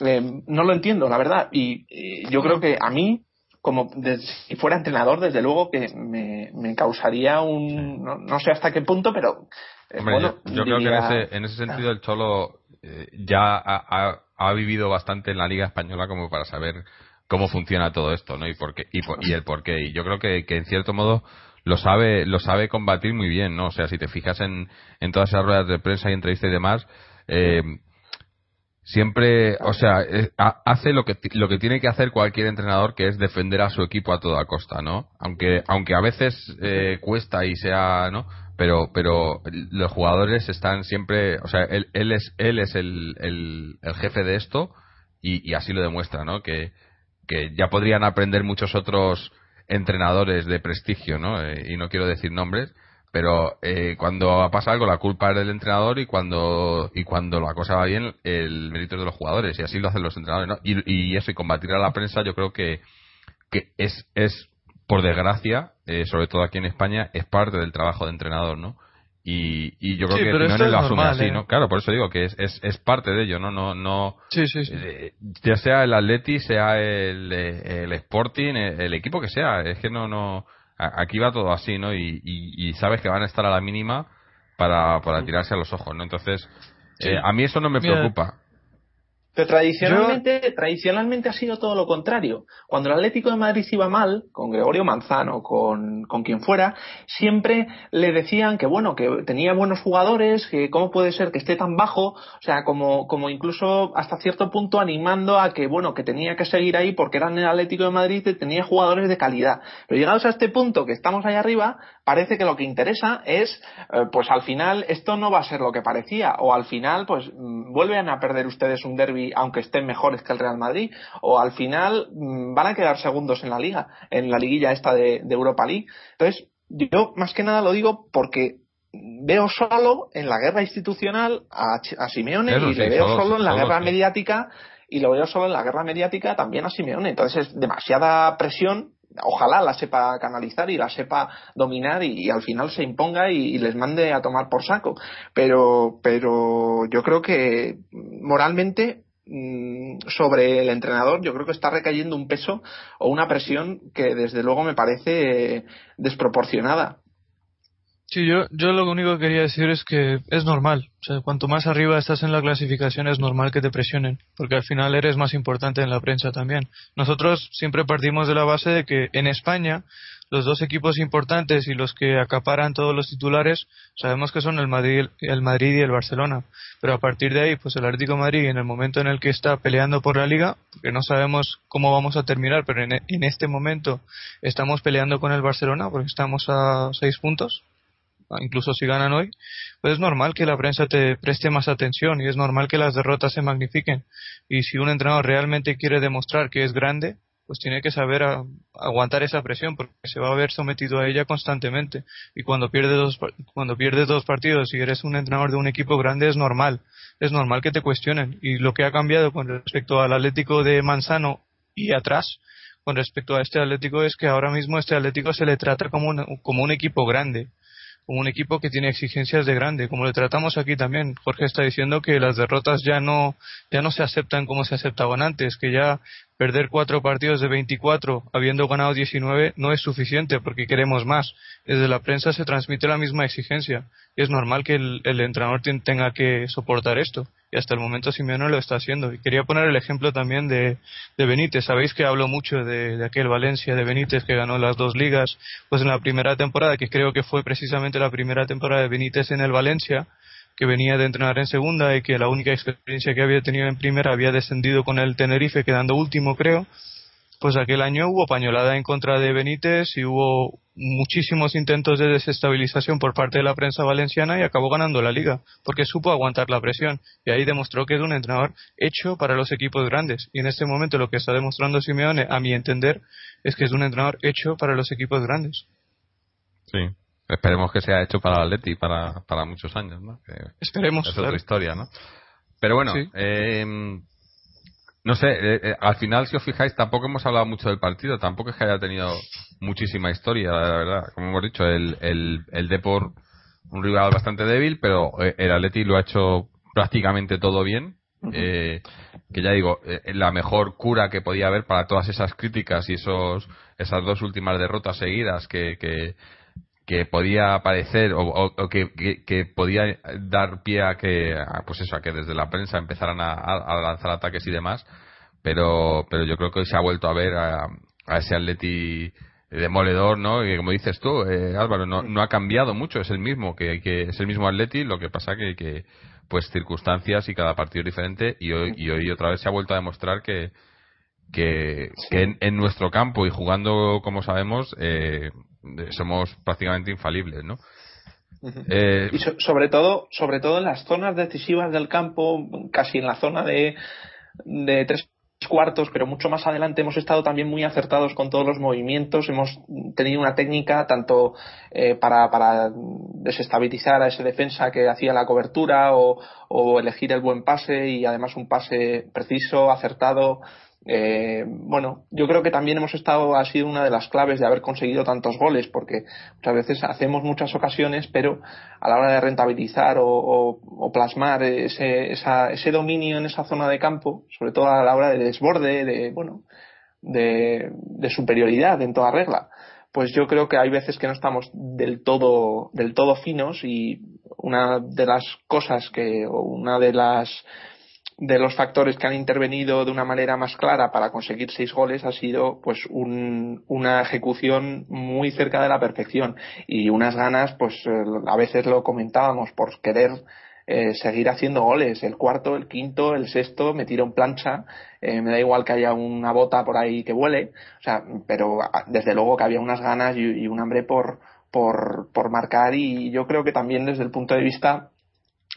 Eh, no lo entiendo, la verdad. Y, y yo creo que a mí, como de, si fuera entrenador, desde luego que me, me causaría un. No, no, sé hasta qué punto, pero. Eh, Hombre, bueno, yo, yo diría, creo que en ese, en ese sentido el Cholo eh, ya ha, ha, ha, vivido bastante en la Liga Española como para saber cómo funciona todo esto, ¿no? Y, por qué, y, y el por qué. Y yo creo que, que en cierto modo lo sabe, lo sabe combatir muy bien, ¿no? O sea, si te fijas en, en todas esas ruedas de prensa y entrevistas y demás, eh, siempre, o sea, eh, hace lo que, lo que tiene que hacer cualquier entrenador, que es defender a su equipo a toda costa, ¿no? Aunque, aunque a veces eh, cuesta y sea, ¿no? Pero pero los jugadores están siempre o sea él, él es él es el, el, jefe de esto y, y, así lo demuestra no que que ya podrían aprender muchos otros entrenadores de prestigio no eh, y no quiero decir nombres pero eh, cuando pasa algo la culpa es del entrenador y cuando y cuando la cosa va bien el mérito es de los jugadores y así lo hacen los entrenadores ¿no? y, y eso y combatir a la prensa yo creo que que es es por desgracia, eh, sobre todo aquí en España, es parte del trabajo de entrenador, ¿no? Y, y yo creo sí, que Simeone lo asume normal, así, ¿eh? ¿no? Claro, por eso digo que es, es, es parte de ello, ¿no? No, no sí, sí, sí. Eh, ya sea el Atleti, sea el, el Sporting, el, el, equipo que sea, es que no, no, aquí va todo así, ¿no? Y, y, y sabes que van a estar a la mínima para, para tirarse a los ojos, ¿no? Entonces, eh, a mí eso no me Mira, preocupa. Pero tradicionalmente, tradicionalmente ha sido todo lo contrario. Cuando el Atlético de Madrid iba mal, con Gregorio Manzano, con, con quien fuera, siempre le decían que bueno, que tenía buenos jugadores, que cómo puede ser que esté tan bajo, o sea, como, como incluso hasta cierto punto animando a que bueno, que tenía que seguir ahí porque era en el Atlético de Madrid y tenía jugadores de calidad. Pero llegados a este punto que estamos ahí arriba, parece que lo que interesa es, eh, pues al final esto no va a ser lo que parecía, o al final, pues mm, vuelven a perder ustedes un derby aunque estén mejores que el Real Madrid, o al final mm, van a quedar segundos en la liga, en la liguilla esta de, Europa League. Entonces, yo más que nada lo digo porque veo solo en la guerra institucional a, Simeone y le veo solo, en la guerra mediática y lo veo solo en la guerra mediática también a Simeone. Entonces es demasiada presión. Ojalá la sepa canalizar y la sepa dominar y, al final se imponga y, les mande a tomar por saco. Pero, pero yo creo que moralmente sobre el entrenador yo creo que está recayendo un peso o una presión que desde luego me parece desproporcionada. Sí, yo, yo lo único que quería decir es que es normal. O sea, cuanto más arriba estás en la clasificación es normal que te presionen, porque al final eres más importante en la prensa también. Nosotros siempre partimos de la base de que en España los dos equipos importantes y los que acaparan todos los titulares sabemos que son el Madrid, el Madrid y el Barcelona. Pero a partir de ahí, pues el Atlético Madrid, en el momento en el que está peleando por la liga, que no sabemos cómo vamos a terminar, pero en, en este momento estamos peleando con el Barcelona porque estamos a seis puntos, incluso si ganan hoy, pues es normal que la prensa te preste más atención y es normal que las derrotas se magnifiquen. Y si un entrenador realmente quiere demostrar que es grande, pues tiene que saber aguantar esa presión porque se va a ver sometido a ella constantemente. Y cuando pierdes dos cuando pierdes dos partidos y eres un entrenador de un equipo grande es normal. Es normal que te cuestionen. Y lo que ha cambiado con respecto al Atlético de Manzano y atrás con respecto a este Atlético es que ahora mismo este Atlético se le trata como como un equipo grande como un equipo que tiene exigencias de grande, como le tratamos aquí también. Jorge está diciendo que las derrotas ya no, ya no se aceptan como se aceptaban antes, que ya perder cuatro partidos de 24 habiendo ganado 19 no es suficiente porque queremos más. Desde la prensa se transmite la misma exigencia y es normal que el, el entrenador tenga que soportar esto y hasta el momento Simeone lo está haciendo. Y quería poner el ejemplo también de, de Benítez. Sabéis que hablo mucho de, de, aquel Valencia de Benítez que ganó las dos ligas, pues en la primera temporada, que creo que fue precisamente la primera temporada de Benítez en el Valencia, que venía de entrenar en segunda y que la única experiencia que había tenido en primera había descendido con el Tenerife quedando último creo pues aquel año hubo pañolada en contra de Benítez y hubo muchísimos intentos de desestabilización por parte de la prensa valenciana y acabó ganando la liga, porque supo aguantar la presión y ahí demostró que es un entrenador hecho para los equipos grandes. Y en este momento lo que está demostrando Simeone, a mi entender, es que es un entrenador hecho para los equipos grandes. Sí, esperemos que sea hecho para el Atleti para, para muchos años, ¿no? esperemos. Es otra historia, ¿no? Pero bueno, eh, no sé, eh, eh, al final, si os fijáis, tampoco hemos hablado mucho del partido, tampoco es que haya tenido muchísima historia, la verdad. Como hemos dicho, el, el, el Depor, un rival bastante débil, pero eh, el Atleti lo ha hecho prácticamente todo bien. que ya digo, la mejor cura que podía haber para todas esas críticas y esos esas dos últimas derrotas seguidas que, que, que podía parecer o, que, que, podía dar pie a que pues eso a que desde la prensa empezaran a, lanzar ataques y demás pero pero yo creo que hoy se ha vuelto a ver a, ese Atleti demoledor no y como dices tú eh, Álvaro no, no ha cambiado mucho es el mismo que, que es el mismo Atleti lo que pasa que, que pues circunstancias y cada partido es diferente y hoy y hoy otra vez se ha vuelto a demostrar que que, en, nuestro campo y jugando como sabemos eh, somos prácticamente infalibles, ¿no? Eh, y sobre todo, sobre todo en las zonas decisivas del campo, casi en la zona de, de tres cuartos, pero mucho más adelante hemos estado también muy acertados con todos los movimientos, hemos tenido una técnica tanto eh, para, para, desestabilizar a ese defensa que hacía la cobertura o, o, elegir el buen pase y además un pase preciso, acertado, eh, bueno, yo creo que también hemos estado, ha sido una de las claves de haber conseguido tantos goles, porque muchas veces hacemos muchas ocasiones, pero a la hora de rentabilizar o, plasmar ese, ese dominio en esa zona de campo, sobre todo a la hora de desborde, de, bueno, de, de superioridad en toda regla, pues yo creo que hay veces que no estamos del todo, del todo finos y una de las cosas que, o una de las de los factores que han intervenido de una manera más clara para conseguir seis goles ha sido pues una ejecución muy cerca de la perfección. Y unas ganas pues eh, a veces lo comentábamos por querer eh, seguir haciendo goles. El cuarto el quinto el sexto me tiro en plancha. Eh, me da igual que haya una bota por ahí que vuele. O sea pero desde luego que había unas ganas y, y un hambre por por, por marcar. Y yo creo que también desde el punto de vista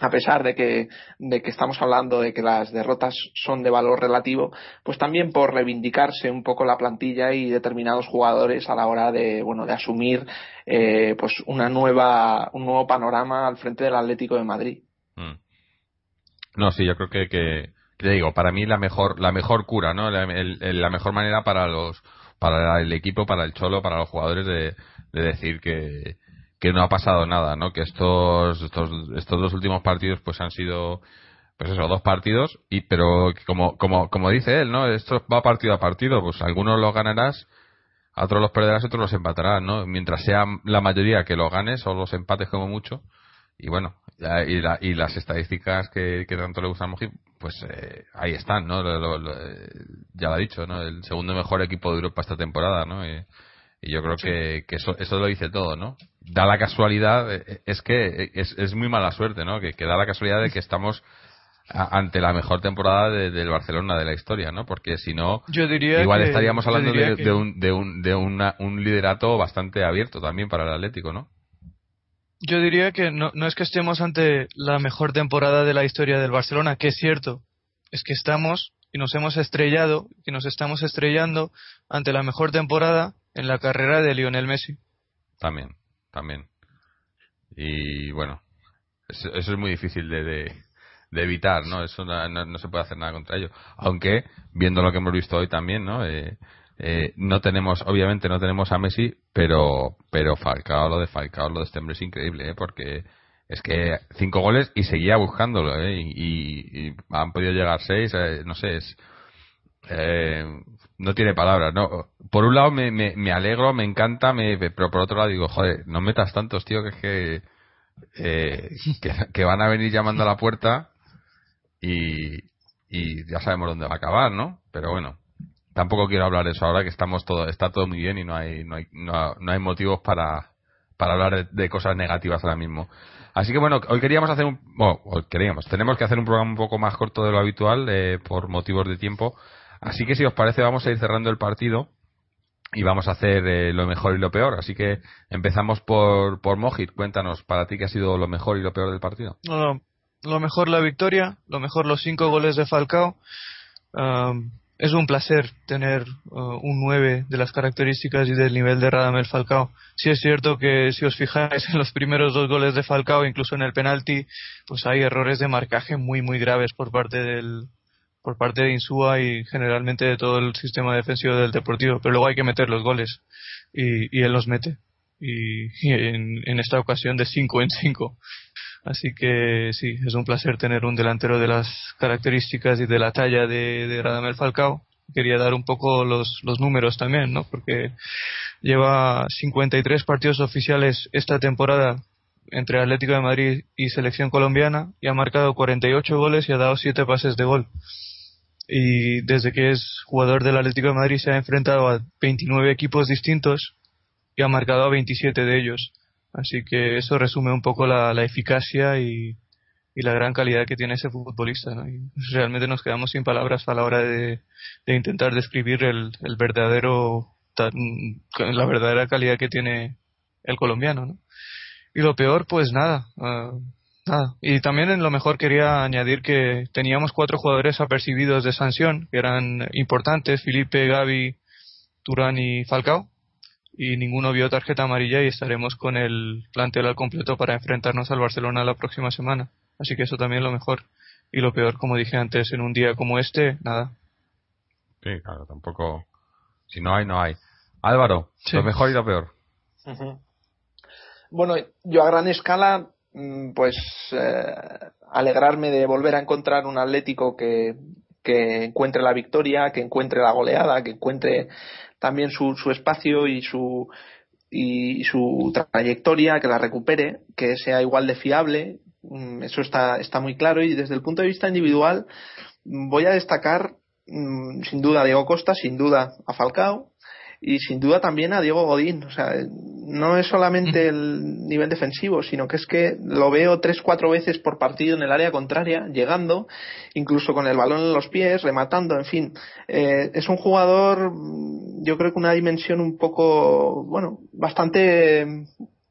a pesar de que, de que estamos hablando de que las derrotas son de valor relativo, pues también por reivindicarse un poco la plantilla y determinados jugadores a la hora de, bueno, de asumir, eh, pues una nueva, un nuevo panorama al frente del Atlético de Madrid. Mm. No, sí, yo creo que, que, te digo, para mí la mejor, la mejor cura, ¿no? La, la mejor manera para los, para el equipo, para el cholo, para los jugadores de decir que, que no ha pasado nada, ¿no? Que estos, estos, estos dos últimos partidos pues han sido, pues eso, dos partidos, y pero como, como, como dice él, ¿no? Esto va partido a partido, pues algunos los ganarás, otros los perderás, otros los empatarás, ¿no? Mientras sea la mayoría que los ganes o los empates como mucho, y bueno, y, la, y las estadísticas que, que tanto le gustan a pues eh, ahí están, ¿no? ya lo ha dicho, ¿no? El segundo mejor equipo de Europa esta temporada, ¿no? Y yo creo que, que eso, eso lo dice todo, ¿no? Da la casualidad, eh, es que es, es muy mala suerte, ¿no? Que, que da la casualidad de que estamos ante la mejor temporada del Barcelona de la historia, ¿no? Porque si no, igual estaríamos hablando de, de, un, de, un, de una, un liderato bastante abierto también para el Atlético, ¿no? Yo diría que no, no es que estemos ante la mejor temporada de la historia del Barcelona, que es cierto, es que estamos y nos hemos estrellado, y nos estamos estrellando ante la mejor temporada en la carrera de Lionel Messi. También, también. Y bueno, eso, es muy difícil de, de, evitar, ¿no? Eso no, se puede hacer nada contra ello. Aunque, viendo lo que hemos visto hoy también, ¿no? Eh, eh, no tenemos, obviamente no tenemos a Messi, pero, pero Falcao, lo de Falcao, lo de este es increíble, ¿eh? Porque es que cinco goles y seguía buscándolo, ¿eh? Y, y, han podido llegar seis, eh, no sé, es, eh, no tiene palabras, ¿no? Por un lado me, me, alegro, me encanta, me, pero por otro lado digo, joder, no metas tantos, tío, que es que, eh, que, van a venir llamando a la puerta y, y ya sabemos dónde va a acabar, ¿no? Pero bueno, tampoco quiero hablar de eso ahora que estamos todo, está todo muy bien y no hay, no hay, no, hay motivos para, para hablar de, cosas negativas ahora mismo. Así que bueno, hoy queríamos hacer un, bueno, hoy queríamos, tenemos que hacer un programa un poco más corto de lo habitual eh, por motivos de tiempo Así que si os parece vamos a ir cerrando el partido y vamos a hacer eh, lo mejor y lo peor. Así que empezamos por, por Mojit. Cuéntanos, para ti qué ha sido lo mejor y lo peor del partido. lo mejor la victoria, lo mejor los cinco goles de Falcao. es un placer tener uh, un 9 de las características y del nivel de Radamel Falcao. Sí es cierto que si os fijáis en los primeros dos goles de Falcao, incluso en el penalti, pues hay errores de marcaje muy muy graves por parte del, por parte de Insúa y generalmente de todo el sistema defensivo del Deportivo, pero luego hay que meter los goles y, él los mete y, en, esta ocasión de 5 en 5. Así que sí, es un placer tener un delantero de las características y de la talla de, de Radamel Falcao. Quería dar un poco los, los números también, ¿no? Porque lleva 53 partidos oficiales esta temporada entre Atlético de Madrid y Selección Colombiana y ha marcado 48 goles y ha dado 7 pases de gol y desde que es jugador del Atlético de Madrid se ha enfrentado a 29 equipos distintos y ha marcado a 27 de ellos. Así que eso resume un poco la, eficacia y, la gran calidad que tiene ese futbolista. Y realmente nos quedamos sin palabras a la hora de, intentar describir el, verdadero la verdadera calidad que tiene el colombiano. Y lo peor, pues nada. Ah, y también en lo mejor quería añadir que teníamos cuatro jugadores apercibidos de sanción, que eran importantes, Felipe, Gaby, Turán y Falcao, y ninguno vio tarjeta amarilla y estaremos con el plantel al completo para enfrentarnos al Barcelona la próxima semana. Así que eso también es lo mejor. Y lo peor, como dije antes, en un día como este, nada. Sí, claro, tampoco. Si no hay, no hay. Álvaro, lo mejor y lo peor. Bueno, yo a gran escala pues eh, alegrarme de volver a encontrar un Atlético que, que encuentre la victoria, que encuentre la goleada, que encuentre también su, su espacio y su y su trayectoria, que la recupere, que sea igual de fiable, mm, eso está, está muy claro. Y desde el punto de vista individual voy a destacar mm, sin duda a Diego Costa, sin duda a Falcao, y sin duda también a Diego Godín. O sea, no es solamente el nivel defensivo, sino que es que lo veo tres, cuatro veces por partido en el área contraria, llegando, incluso con el balón en los pies, rematando, en fin. Eh, es un jugador, yo creo que una dimensión un poco, bueno, bastante,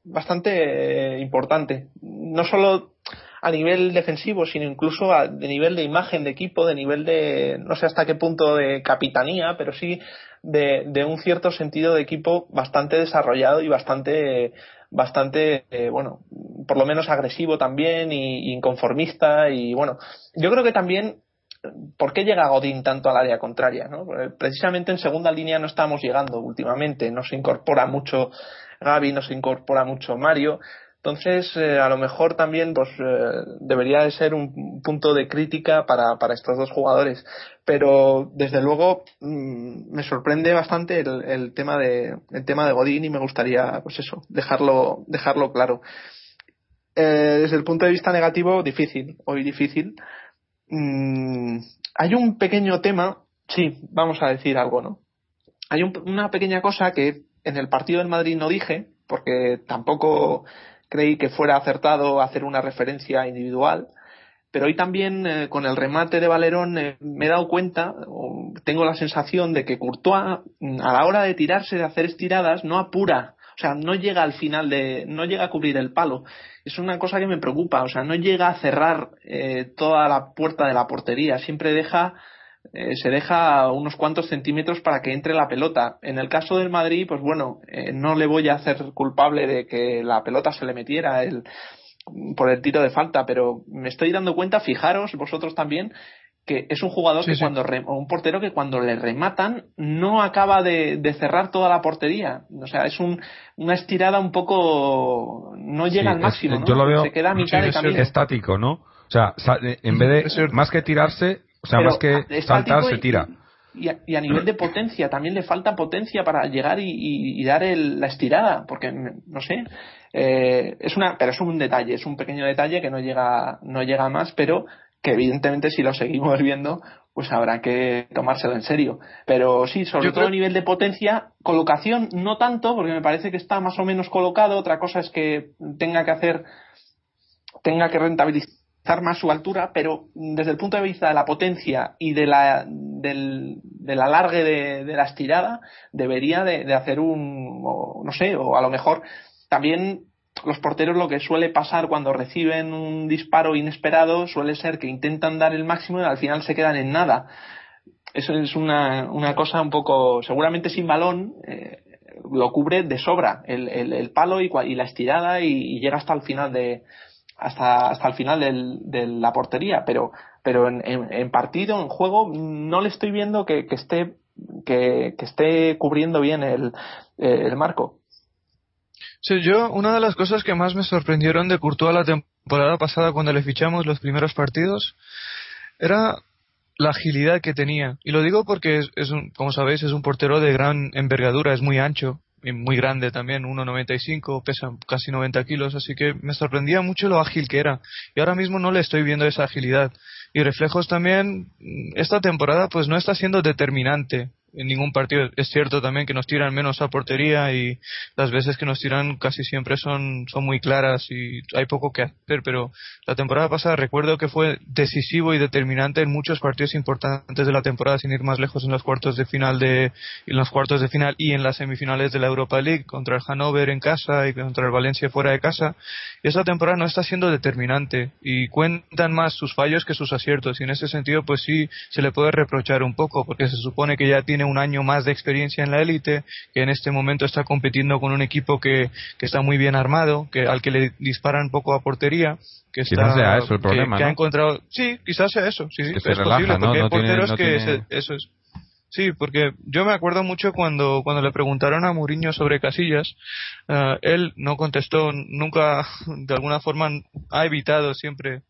bastante importante. No solo a nivel defensivo, sino incluso a de nivel de imagen de equipo, de nivel de, no sé hasta qué punto de capitanía, pero sí de, un cierto sentido de equipo bastante desarrollado y bastante bastante eh, bueno por lo menos agresivo también y, inconformista y bueno yo creo que también ¿Por qué llega Godín tanto al área contraria? ¿no? Precisamente en segunda línea no estamos llegando últimamente, no se incorpora mucho Gaby, no se incorpora mucho Mario, entonces, eh, a lo mejor también pues, eh, debería de ser un punto de crítica para, para estos dos jugadores. Pero, desde luego, mm, me sorprende bastante el, el, tema de, el tema de Godín y me gustaría, pues eso, dejarlo, dejarlo claro. Eh, desde el punto de vista negativo, difícil, hoy difícil. Mm, hay un pequeño tema, sí, vamos a decir algo, ¿no? Hay una pequeña cosa que en el partido del Madrid no dije, porque tampoco creí que fuera acertado hacer una referencia individual, pero hoy también eh, con el remate de Valerón eh, me he dado cuenta, o tengo la sensación de que Courtois mm, a la hora de tirarse, de hacer estiradas, no apura, o sea, no llega al final de, no llega a cubrir el palo. Es una cosa que me preocupa, o sea, no llega a cerrar eh, toda la puerta de la portería, siempre deja eh, se deja unos cuantos centímetros para que entre la pelota. En el caso del Madrid, pues bueno, eh, no le voy a hacer culpable de que la pelota se le metiera el, por el tiro de falta, pero me estoy dando cuenta, fijaros vosotros también, que es un jugador que cuando un portero que cuando le rematan no acaba de, cerrar toda la portería. O sea es un, una estirada un poco no llega al máximo yo lo veo se queda a mitad de camino. estático no o sea en vez de más que tirarse o sea, más que saltar, se tira. Y a, nivel de potencia, también le falta potencia para llegar y, dar la estirada, porque no sé, eh, es una, pero es un detalle, es un pequeño detalle que no llega, no llega más, pero que evidentemente si lo seguimos viendo, pues habrá que tomárselo en serio. Pero sí, sobre todo a nivel de potencia, colocación no tanto, porque me parece que está más o menos colocado. Otra cosa es que tenga que hacer, tenga que rentabilizar más su altura, pero desde el punto de vista de la potencia y de la, del, del alargue de, la estirada, debería de, de hacer un, no sé, o a lo mejor también los porteros lo que suele pasar cuando reciben un disparo inesperado suele ser que intentan dar el máximo y al final se quedan en nada. Eso es una, una cosa un poco, seguramente sin balón, eh, lo cubre de sobra el, el, el palo y, y, la estirada y, llega hasta el final de, hasta, hasta el final del, de la portería, pero, pero en, en, partido, en juego, no le estoy viendo que, que esté, que, que, esté cubriendo bien el, el marco. Sí, yo, una de las cosas que más me sorprendieron de Courtois la temporada pasada cuando le fichamos los primeros partidos era la agilidad que tenía. Y lo digo porque, es, es un, como sabéis, es un portero de gran envergadura, es muy ancho muy grande también, 1,95, pesa casi 90 kilos, así que me sorprendía mucho lo ágil que era. Y ahora mismo no le estoy viendo esa agilidad. Y reflejos también, esta temporada pues no está siendo determinante en ningún partido. Es cierto también que nos tiran menos a portería y las veces que nos tiran casi siempre son, son muy claras y hay poco que hacer, pero la temporada pasada recuerdo que fue decisivo y determinante en muchos partidos importantes de la temporada, sin ir más lejos en los cuartos de final de, en los cuartos de final y en las semifinales de la Europa League contra el Hannover en casa y contra el Valencia fuera de casa. Y esta temporada no está siendo determinante y cuentan más sus fallos que sus aciertos y en ese sentido pues sí se le puede reprochar un poco porque se supone que ya tiene un año más de experiencia en la élite, que en este momento está compitiendo con un equipo que, que está muy bien armado, que al que le disparan poco a portería, que está, quizás sea eso el problema, que, ha encontrado, sí, quizás sea eso, sí, sí, es posible, porque hay porteros que eso es. Sí, porque yo me acuerdo mucho cuando, cuando le preguntaron a Mourinho sobre Casillas, uh, él no contestó, nunca, de alguna forma, ha evitado siempre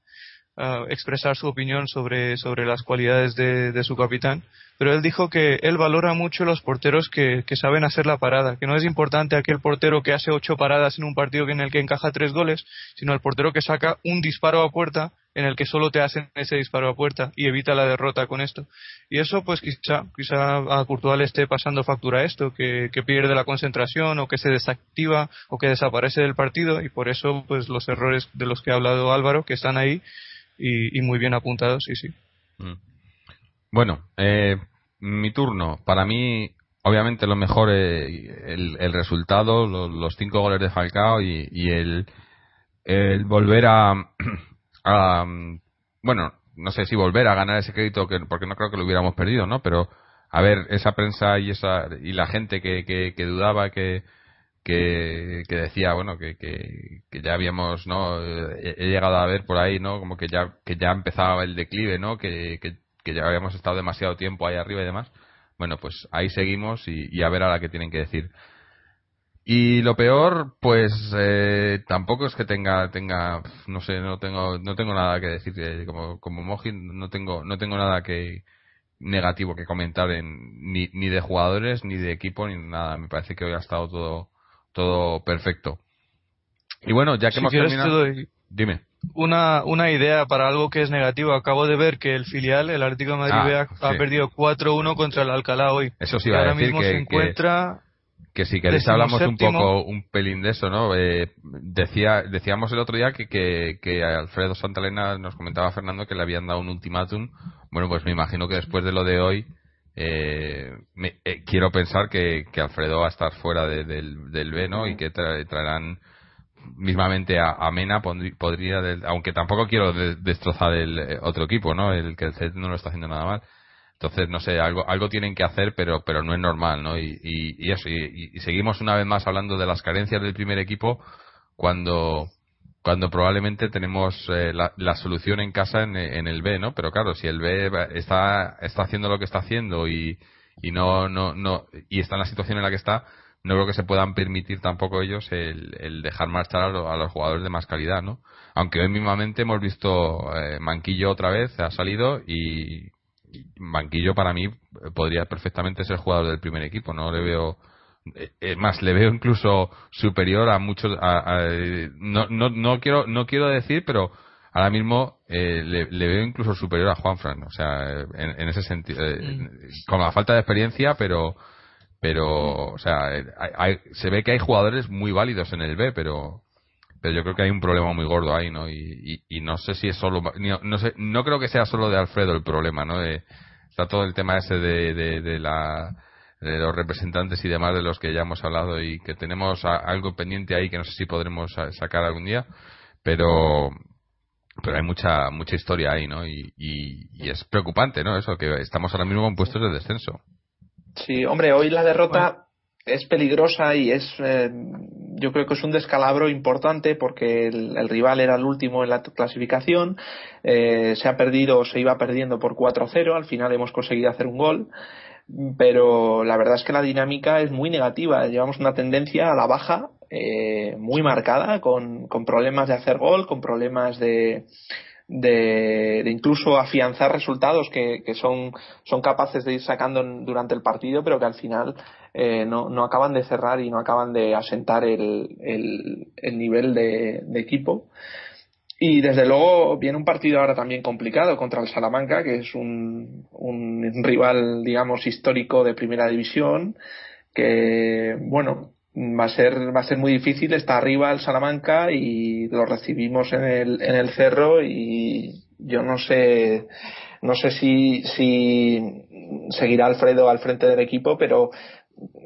uh, expresar su opinión sobre, sobre las cualidades de, de, su capitán, pero él dijo que él valora mucho los porteros que, saben hacer la parada, que no es importante aquel portero que hace ocho paradas en un partido en el que encaja tres goles, sino el portero que saca un disparo a puerta en el que solo te hacen ese disparo a puerta y evita la derrota con esto. Y eso, pues quizá, quizá a Courtois le esté pasando factura esto, que, que, pierde la concentración o que se desactiva o que desaparece del partido y por eso, pues los errores de los que ha hablado Álvaro, que están ahí y, y muy bien apuntados, sí, sí. Mm. Bueno, eh, mi turno. Para mí, obviamente, lo mejor eh, el, el, resultado, los, cinco goles de Falcao y, el, el volver a Um, bueno, no sé si volver a ganar ese crédito, que, porque no creo que lo hubiéramos perdido, ¿no? Pero, a ver, esa prensa y esa y la gente que, que, que dudaba, que, que, que, decía, bueno, que, que, que ya habíamos, ¿no? He, llegado a ver por ahí, ¿no? Como que ya, que ya empezaba el declive, ¿no? Que, que ya habíamos estado demasiado tiempo ahí arriba y demás. Bueno, pues ahí seguimos y, y a ver ahora qué tienen que decir. Y lo peor, pues eh, tampoco es que tenga, tenga, no sé, no tengo, no tengo nada que decir eh, como, como Mojin, no tengo, no tengo nada que negativo que comentar en, ni, ni de jugadores, ni de equipo, ni nada. Me parece que hoy ha estado todo, todo perfecto. Y bueno, ya que si hemos terminado, doy dime. Una, una idea para algo que es negativo. Acabo de ver que el filial, el Atlético de Madrid, Ah, ha, sí. perdido 4-1 contra el Alcalá hoy. Eso sí Y iba a ahora decir mismo que, se encuentra que si queréis hablamos un poco un pelín de eso no eh, decía decíamos el otro día que, que, que Alfredo Santalena nos comentaba Fernando que le habían dado un ultimátum bueno pues me imagino que después de lo de hoy eh, me- eh, quiero pensar que, que Alfredo va a estar fuera de- del, del B no y que tra- traerán mismamente a, a Mena podría del- aunque tampoco quiero de- destrozar el eh, otro equipo no el que el Celta no lo está haciendo nada mal entonces, no sé, algo, algo tienen que hacer, pero, pero no es normal, ¿no? Y, y, eso, y seguimos una vez más hablando de las carencias del primer equipo cuando, cuando probablemente tenemos eh, la, la solución en casa en, en el B, ¿no? Pero claro, si el B está, está haciendo lo que está haciendo y, y no, no, no, y está en la situación en la que está, no creo que se puedan permitir tampoco ellos el, el dejar marchar a, lo- a los jugadores de más calidad, ¿no? Aunque hoy mismamente hemos visto eh, Manquillo otra vez, ha salido y, y Banquillo para mí eh, podría perfectamente ser jugador del primer equipo, no le veo eh, es más le veo incluso superior a muchos a- a- no, no, no quiero no quiero decir pero ahora mismo eh, le, le veo incluso superior a Juanfran o sea en, en ese sentido eh, Mm. con la falta de experiencia pero pero o sea hay- hay- se ve que hay jugadores muy válidos en el B pero pero yo creo que hay un problema muy gordo ahí, ¿no? Y, y, no sé si es solo, no sé, no creo que sea solo de Alfredo el problema, ¿no? De- está todo el tema ese de, de, de la, de los representantes y demás de los que ya hemos hablado y que tenemos a- algo pendiente ahí que no sé si podremos sa- sacar algún día, pero, pero hay mucha, mucha historia ahí, ¿no? Y, y, y es preocupante, ¿no? Eso, que estamos ahora mismo con puestos de descenso. Sí, hombre, hoy la derrota es peligrosa y es, eh, yo creo que es un descalabro importante porque el, el rival era el último en la clasificación, eh, se ha perdido, se iba perdiendo por 4-0, al final hemos conseguido hacer un gol, pero la verdad es que la dinámica es muy negativa, llevamos una tendencia a la baja eh, muy marcada, con, con problemas de hacer gol, con problemas de, de, de incluso afianzar resultados que, que son, son capaces de ir sacando durante el partido, pero que al final eh, no, no acaban de cerrar y no acaban de asentar el, el, el nivel de, de equipo. Y desde luego viene un partido ahora también complicado contra el Salamanca, que es un, un rival, digamos, histórico de primera división, que, bueno, va a ser, va a ser muy difícil, está arriba el Salamanca y lo recibimos en el, en el cerro y yo no sé, no sé si, si seguirá Alfredo al frente del equipo, pero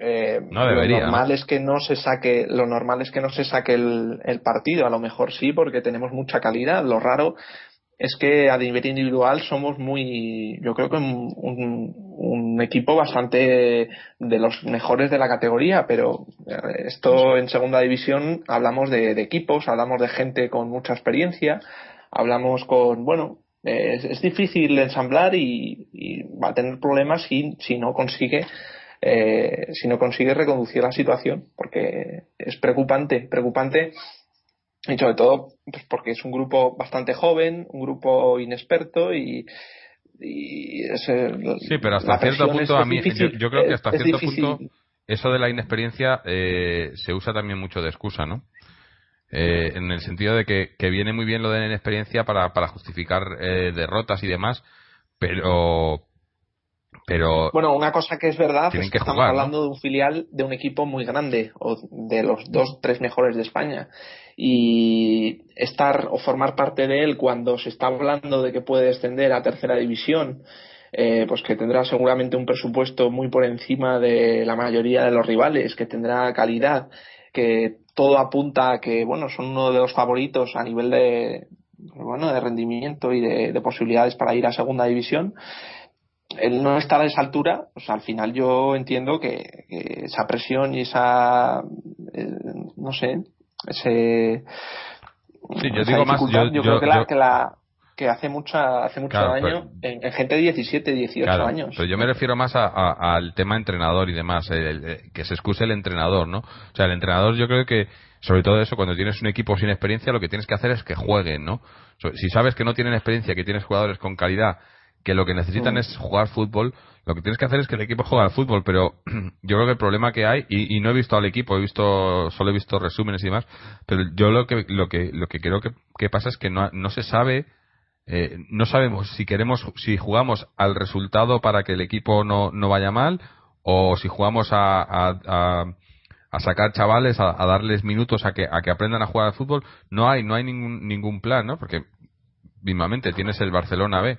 eh, No debería, lo normal es que no se saque, lo normal es que no se saque el, el partido, a lo mejor sí, porque tenemos mucha calidad, lo raro es que a nivel individual somos muy, yo creo que un, un, un equipo bastante de los mejores de la categoría, pero eh, esto en segunda división hablamos de, de equipos, hablamos de gente con mucha experiencia, hablamos con, bueno, es, difícil ensamblar y, y va a tener problemas si, si no consigue eh, si no consigue reconducir la situación, porque es preocupante, preocupante y sobre todo pues porque es un grupo bastante joven, un grupo inexperto y, y sí, pero hasta cierto punto a mí yo, creo que hasta cierto punto eso de la inexperiencia eh, se usa también mucho de excusa, ¿no? Eh, en el sentido de que, que, viene muy bien lo de la inexperiencia para, para justificar eh, derrotas y demás, pero pero bueno una cosa que es verdad es que, estamos hablando de un filial de un equipo muy grande o de los dos tres mejores de España. Y estar o formar parte de él cuando se está hablando de que puede descender a tercera división eh, pues que tendrá seguramente un presupuesto muy por encima de la mayoría de los rivales que tendrá calidad que todo apunta a que bueno son uno de los favoritos a nivel de bueno de rendimiento y de, de posibilidades para ir a segunda división el no estar a esa altura, pues al final yo entiendo que, esa presión y esa, eh, no sé, ese... Sí, yo digo más, yo, creo que, la, que, la, que hace mucha hace mucho daño en, gente de 17, 18 años. Pero yo me refiero más al tema entrenador y demás, que se excuse el entrenador, ¿no? O sea, el entrenador yo creo que, sobre todo eso, cuando tienes un equipo sin experiencia, lo que tienes que hacer es que jueguen, ¿no? Si sabes que no tienen experiencia, que tienes jugadores con calidad que lo que necesitan mm. es jugar fútbol. Lo que tienes que hacer es que el equipo juegue al fútbol, pero yo creo que el problema que hay, y, no he visto al equipo, he visto, solo he visto resúmenes y demás, pero yo lo que, lo que, lo que creo que, pasa es que no, no se sabe, eh, no sabemos si queremos, si jugamos al resultado para que el equipo no, no vaya mal, o si jugamos a, a, a, sacar chavales, a, darles minutos a que, a que aprendan a jugar al fútbol, no hay, no hay ningún, ningún plan, ¿no? Porque, mismamente, tienes el Barcelona B,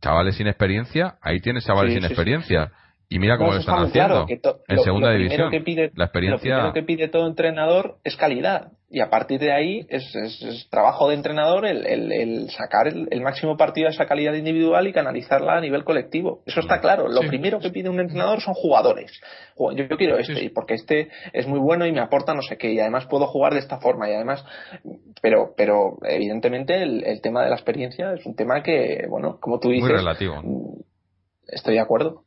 chavales sin experiencia, ahí tienes chavales sin experiencia. Y mira cómo lo están haciendo. en segunda división. la experiencia. Lo que pide todo entrenador es calidad. Y a partir de ahí es, es, trabajo de entrenador el, el, sacar el, máximo partido de esa calidad individual y canalizarla a nivel colectivo. Eso está claro. Lo primero que pide un entrenador son jugadores. Yo, quiero este, porque este es muy bueno y me aporta no sé qué, y además puedo jugar de esta forma. Y además, pero, pero evidentemente el, tema de la experiencia es un tema que, bueno, como tú dices. Muy relativo. Mm, estoy de acuerdo.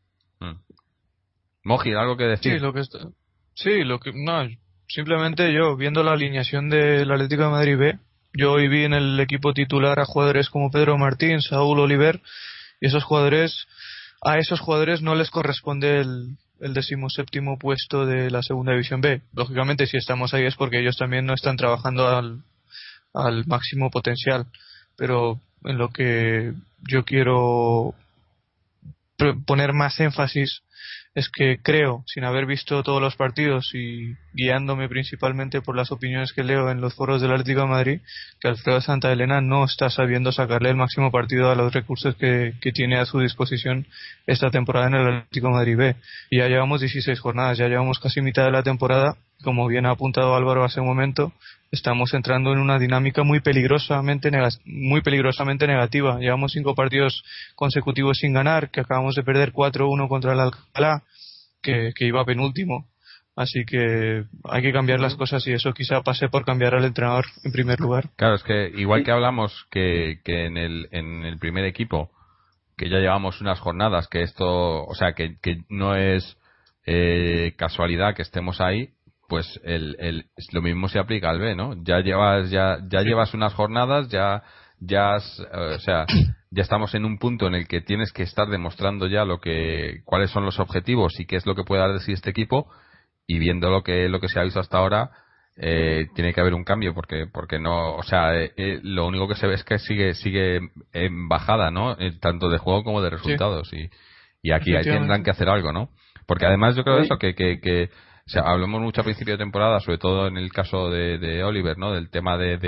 ¿Algo que decir? Sí, lo que está... Sí, lo que... No, simplemente yo, viendo la alineación del Atlético de Madrid B, yo hoy vi en el equipo titular a jugadores como Pedro Martín, Saúl Oliver, y esos jugadores, a esos jugadores no les corresponde el, el decimoséptimo puesto de la segunda división B. Lógicamente, si estamos ahí es porque ellos también no están trabajando al máximo potencial. Pero en lo que yo quiero poner más énfasis es que creo, sin haber visto todos los partidos y guiándome principalmente por las opiniones que leo en los foros del Atlético Madrid, que Alfredo Santa Elena no está sabiendo sacarle el máximo partido a los recursos que, tiene a su disposición esta temporada en el Atlético Madrid B. Y ya llevamos 16 jornadas, ya llevamos casi mitad de la temporada, como bien ha apuntado Álvaro hace un momento, estamos entrando en una dinámica muy peligrosamente, muy peligrosamente negativa. Llevamos cinco partidos consecutivos sin ganar, que acabamos de perder 4-1 contra el Alcalá, que, iba penúltimo. Así que hay que cambiar las cosas y eso quizá pase por cambiar al entrenador en primer lugar. Claro, es que igual que hablamos que, que en, el, en el primer equipo, que ya llevamos unas jornadas, que esto, o sea, que, que no es eh, casualidad que estemos ahí, pues el, el, lo mismo se aplica al B, ¿no? Ya llevas, ya, ya llevas unas jornadas, ya, ya, eh, o sea, ya estamos en un punto en el que tienes que estar demostrando ya lo que, cuáles son los objetivos y qué es lo que puede dar de sí este equipo y viendo lo que, lo que se ha visto hasta ahora, eh, tiene que haber un cambio porque, porque no, o sea, eh, lo único que se ve es que sigue, sigue en bajada, ¿no? tanto de juego como de resultados y, y aquí tendrán que hacer algo, ¿no? Porque además yo creo eso que, que, que o sea, hablamos mucho a principio de temporada, sobre todo en el caso de, Oliver, ¿no? Del tema de,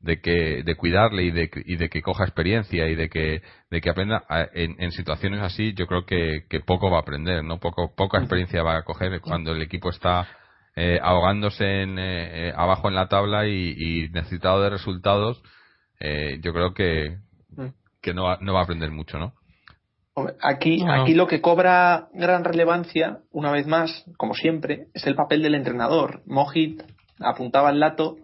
de, que de cuidarle y de, y de que coja experiencia y de que de que aprenda en, situaciones así yo creo que, poco va a aprender no poco poca experiencia va a coger cuando el equipo está eh, ahogándose en, eh, eh, abajo en la tabla y, necesitado de resultados yo creo que que no no va a aprender mucho no Aquí, aquí lo que cobra gran relevancia, una vez más, como siempre, es el papel del entrenador. Mojit apuntaba el dato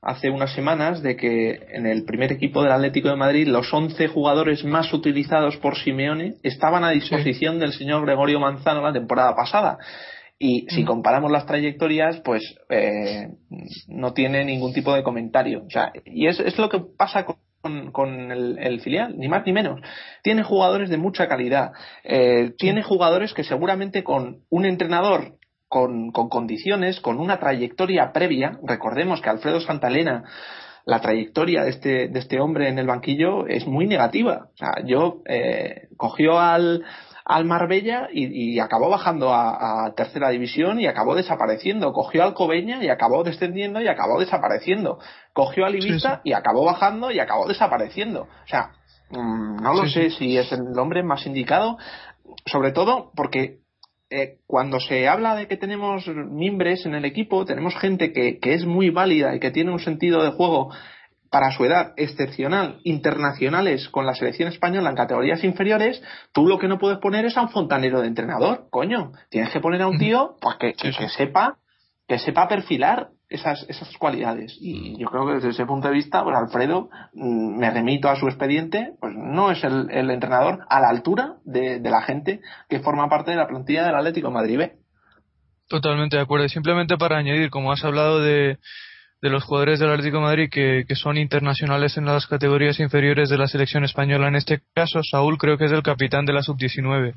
hace unas semanas de que en el primer equipo del Atlético de Madrid los 11 jugadores más utilizados por Simeone estaban a disposición del señor Gregorio Manzano la temporada pasada. Y si comparamos las trayectorias, pues eh, no tiene ningún tipo de comentario. O sea, y es, es lo que pasa con, con el, filial, ni más ni menos. Tiene jugadores de mucha calidad. Eh, tiene jugadores que seguramente con un entrenador con, con, condiciones, con una trayectoria previa, recordemos que Alfredo Santalena la trayectoria de este, de este hombre en el banquillo es muy negativa. O sea, yo eh, cogió al, al Marbella y, acabó bajando a, tercera división y acabó desapareciendo. Cogió al Cobeña y acabó descendiendo y acabó desapareciendo. Cogió al Ibiza y acabó bajando y acabó desapareciendo. O sea, mm, no lo sé si es el hombre más indicado, sobre todo porque eh, cuando se habla de que tenemos mimbres en el equipo, tenemos gente que, que es muy válida y que tiene un sentido de juego para su edad excepcional, internacionales con la selección española en categorías inferiores, tú lo que no puedes poner es a un fontanero de entrenador, coño. Tienes que poner a un tío pues, que, que, sepa que sepa perfilar esas, esas cualidades. Y yo creo que desde ese punto de vista, pues Alfredo, mm, me remito a su expediente, pues no es el, el entrenador a la altura de, de, la gente que forma parte de la plantilla del Atlético de Madrid B. Totalmente de acuerdo. Simplemente para añadir, como has hablado de, de los jugadores del Atlético Madrid que, que, son internacionales en las categorías inferiores de la selección española. En este caso, Saúl creo que es el capitán de la sub-19.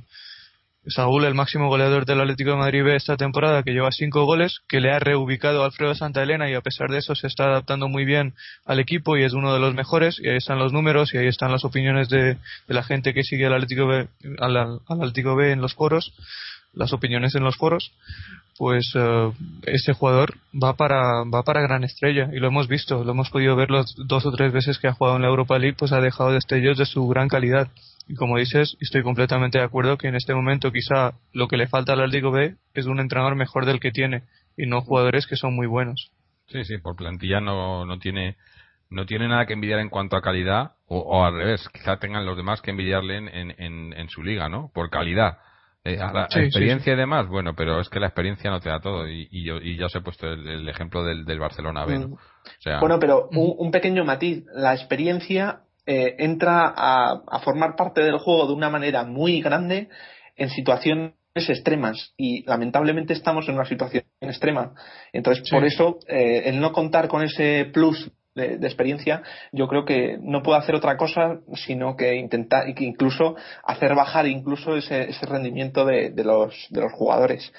Saúl, el máximo goleador del Atlético de Madrid B esta temporada, que lleva cinco goles, que le ha reubicado a Alfredo Santa Elena y a pesar de eso se está adaptando muy bien al equipo y es uno de los mejores. Y ahí están los números y ahí están las opiniones de, de la gente que sigue al Atlético B, al, al Atlético B en los foros, las opiniones en los foros pues uh, este jugador va para va para gran estrella y lo hemos visto, lo hemos podido ver los dos o tres veces que ha jugado en la Europa League, pues ha dejado destellos de su gran calidad. Y como dices, estoy completamente de acuerdo que en este momento quizá lo que le falta al Atlético B es un entrenador mejor del que tiene y no jugadores que son muy buenos. Sí, sí, por plantilla no, no tiene no tiene nada que envidiar en cuanto a calidad o, al revés, quizá tengan los demás que envidiarle en, en, en su liga, ¿no? Por calidad eh, la experiencia y demás, bueno, pero es que la experiencia no te da todo. Y, yo, y ya os he puesto el, ejemplo del, del, Barcelona B. Mm. bueno, pero un, pequeño matiz. La experiencia eh, entra a, formar parte del juego de una manera muy grande en situaciones extremas y lamentablemente estamos en una situación extrema. Entonces, por eso, eh, el no contar con ese plus de, experiencia, yo creo que no puedo hacer otra cosa sino que intentar y que incluso hacer bajar incluso ese, ese rendimiento de, de, los, de los jugadores.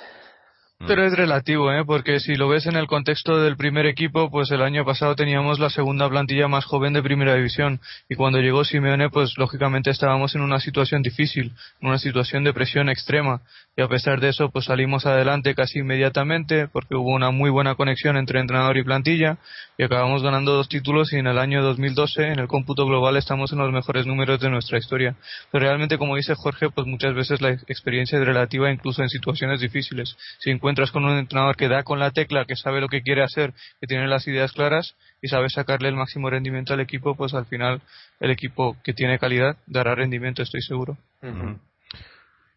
Pero es relativo, ¿eh? porque si lo ves en el contexto del primer equipo, pues el año pasado teníamos la segunda plantilla más joven de primera división y cuando llegó Simeone, pues lógicamente estábamos en una situación difícil, en una situación de presión extrema y a pesar de eso, pues salimos adelante casi inmediatamente porque hubo una muy buena conexión entre entrenador y plantilla y acabamos ganando dos títulos y en el año 2012 en el cómputo global estamos en los mejores números de nuestra historia. Pero realmente, como dice Jorge, pues muchas veces la experiencia es relativa incluso en situaciones difíciles. Encuentras con un entrenador que da con la tecla, que sabe lo que quiere hacer, que tiene las ideas claras y sabe sacarle el máximo rendimiento al equipo, pues al final el equipo que tiene calidad dará rendimiento, estoy seguro.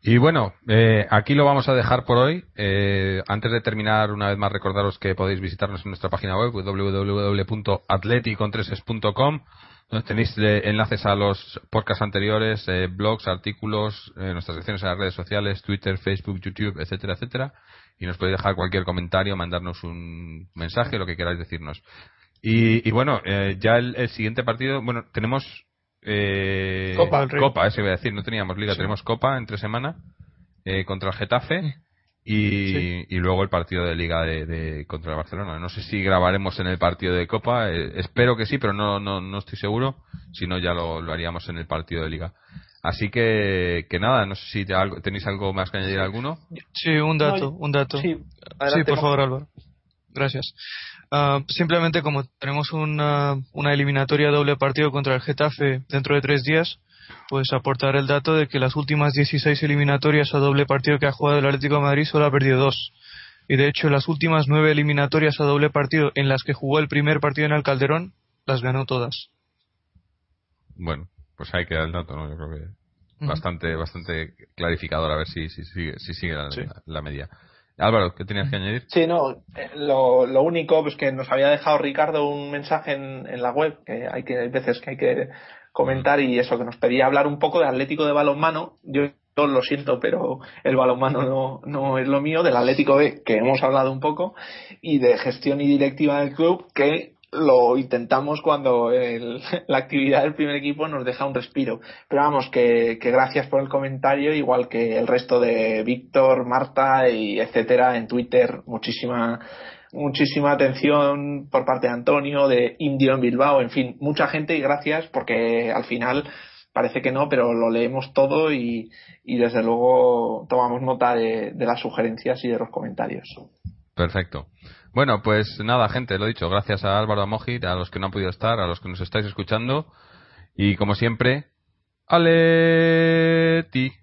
Y bueno, eh, aquí lo vamos a dejar por hoy. Eh, antes de terminar, una vez más recordaros que podéis visitarnos en nuestra página web www.atleticontreses.com donde tenéis eh, enlaces a los podcasts anteriores, blogs, artículos, nuestras secciones en las redes sociales, Twitter, Facebook, YouTube, etcétera, etcétera y nos podéis dejar cualquier comentario, mandarnos un mensaje, lo que queráis decirnos. Y, bueno, eh, ya el, siguiente partido, bueno, tenemos eh, Copa, Copa, eso iba a decir, no teníamos liga, tenemos Copa entre semana eh, contra el Getafe y, y, luego el partido de liga de, contra el Barcelona. No sé si grabaremos en el partido de Copa, eh, espero que sí, pero no, no, no estoy seguro, si no ya lo, lo haríamos en el partido de liga. Así que, que nada, no sé si tenéis algo más que añadir alguno. Sí, un dato, un dato. Sí, por favor, Álvaro. Gracias. Ah, simplemente como tenemos una, una eliminatoria doble partido contra el Getafe dentro de tres días, pues aportar el dato de que las últimas 16 eliminatorias a doble partido que ha jugado el Atlético de Madrid solo ha perdido dos. Y de hecho, las últimas nueve eliminatorias a doble partido en las que jugó el primer partido en el Calderón, las ganó todas. Bueno, pues ahí queda el dato, ¿no? Yo creo que bastante bastante clarificador a ver si, si, sigue, si sigue la, media. Álvaro, ¿qué tenías que añadir? Sí, no, eh, lo, lo único pues que nos había dejado Ricardo un mensaje en, en la web, que hay que hay veces que hay que comentar y eso, que nos pedía hablar un poco de Atlético de balonmano. Yo yo lo siento, pero el balonmano no, no es lo mío, del Atlético B, que hemos hablado un poco, y de gestión y directiva del club, que lo intentamos cuando el, la actividad del primer equipo nos deja un respiro. Pero vamos, que, gracias por el comentario, igual que el resto de Víctor, Marta y etcétera en Twitter. Muchísima, muchísima atención por parte de Antonio, de Indio en Bilbao, en fin, mucha gente y gracias porque al final parece que no, pero lo leemos todo y, y desde luego tomamos nota de las sugerencias y de los comentarios. Perfecto. Bueno, pues nada, gente, lo dicho. Gracias a Álvaro Amojit, a los que no han podido estar, a los que nos estáis escuchando. Y como siempre, ¡Aleti!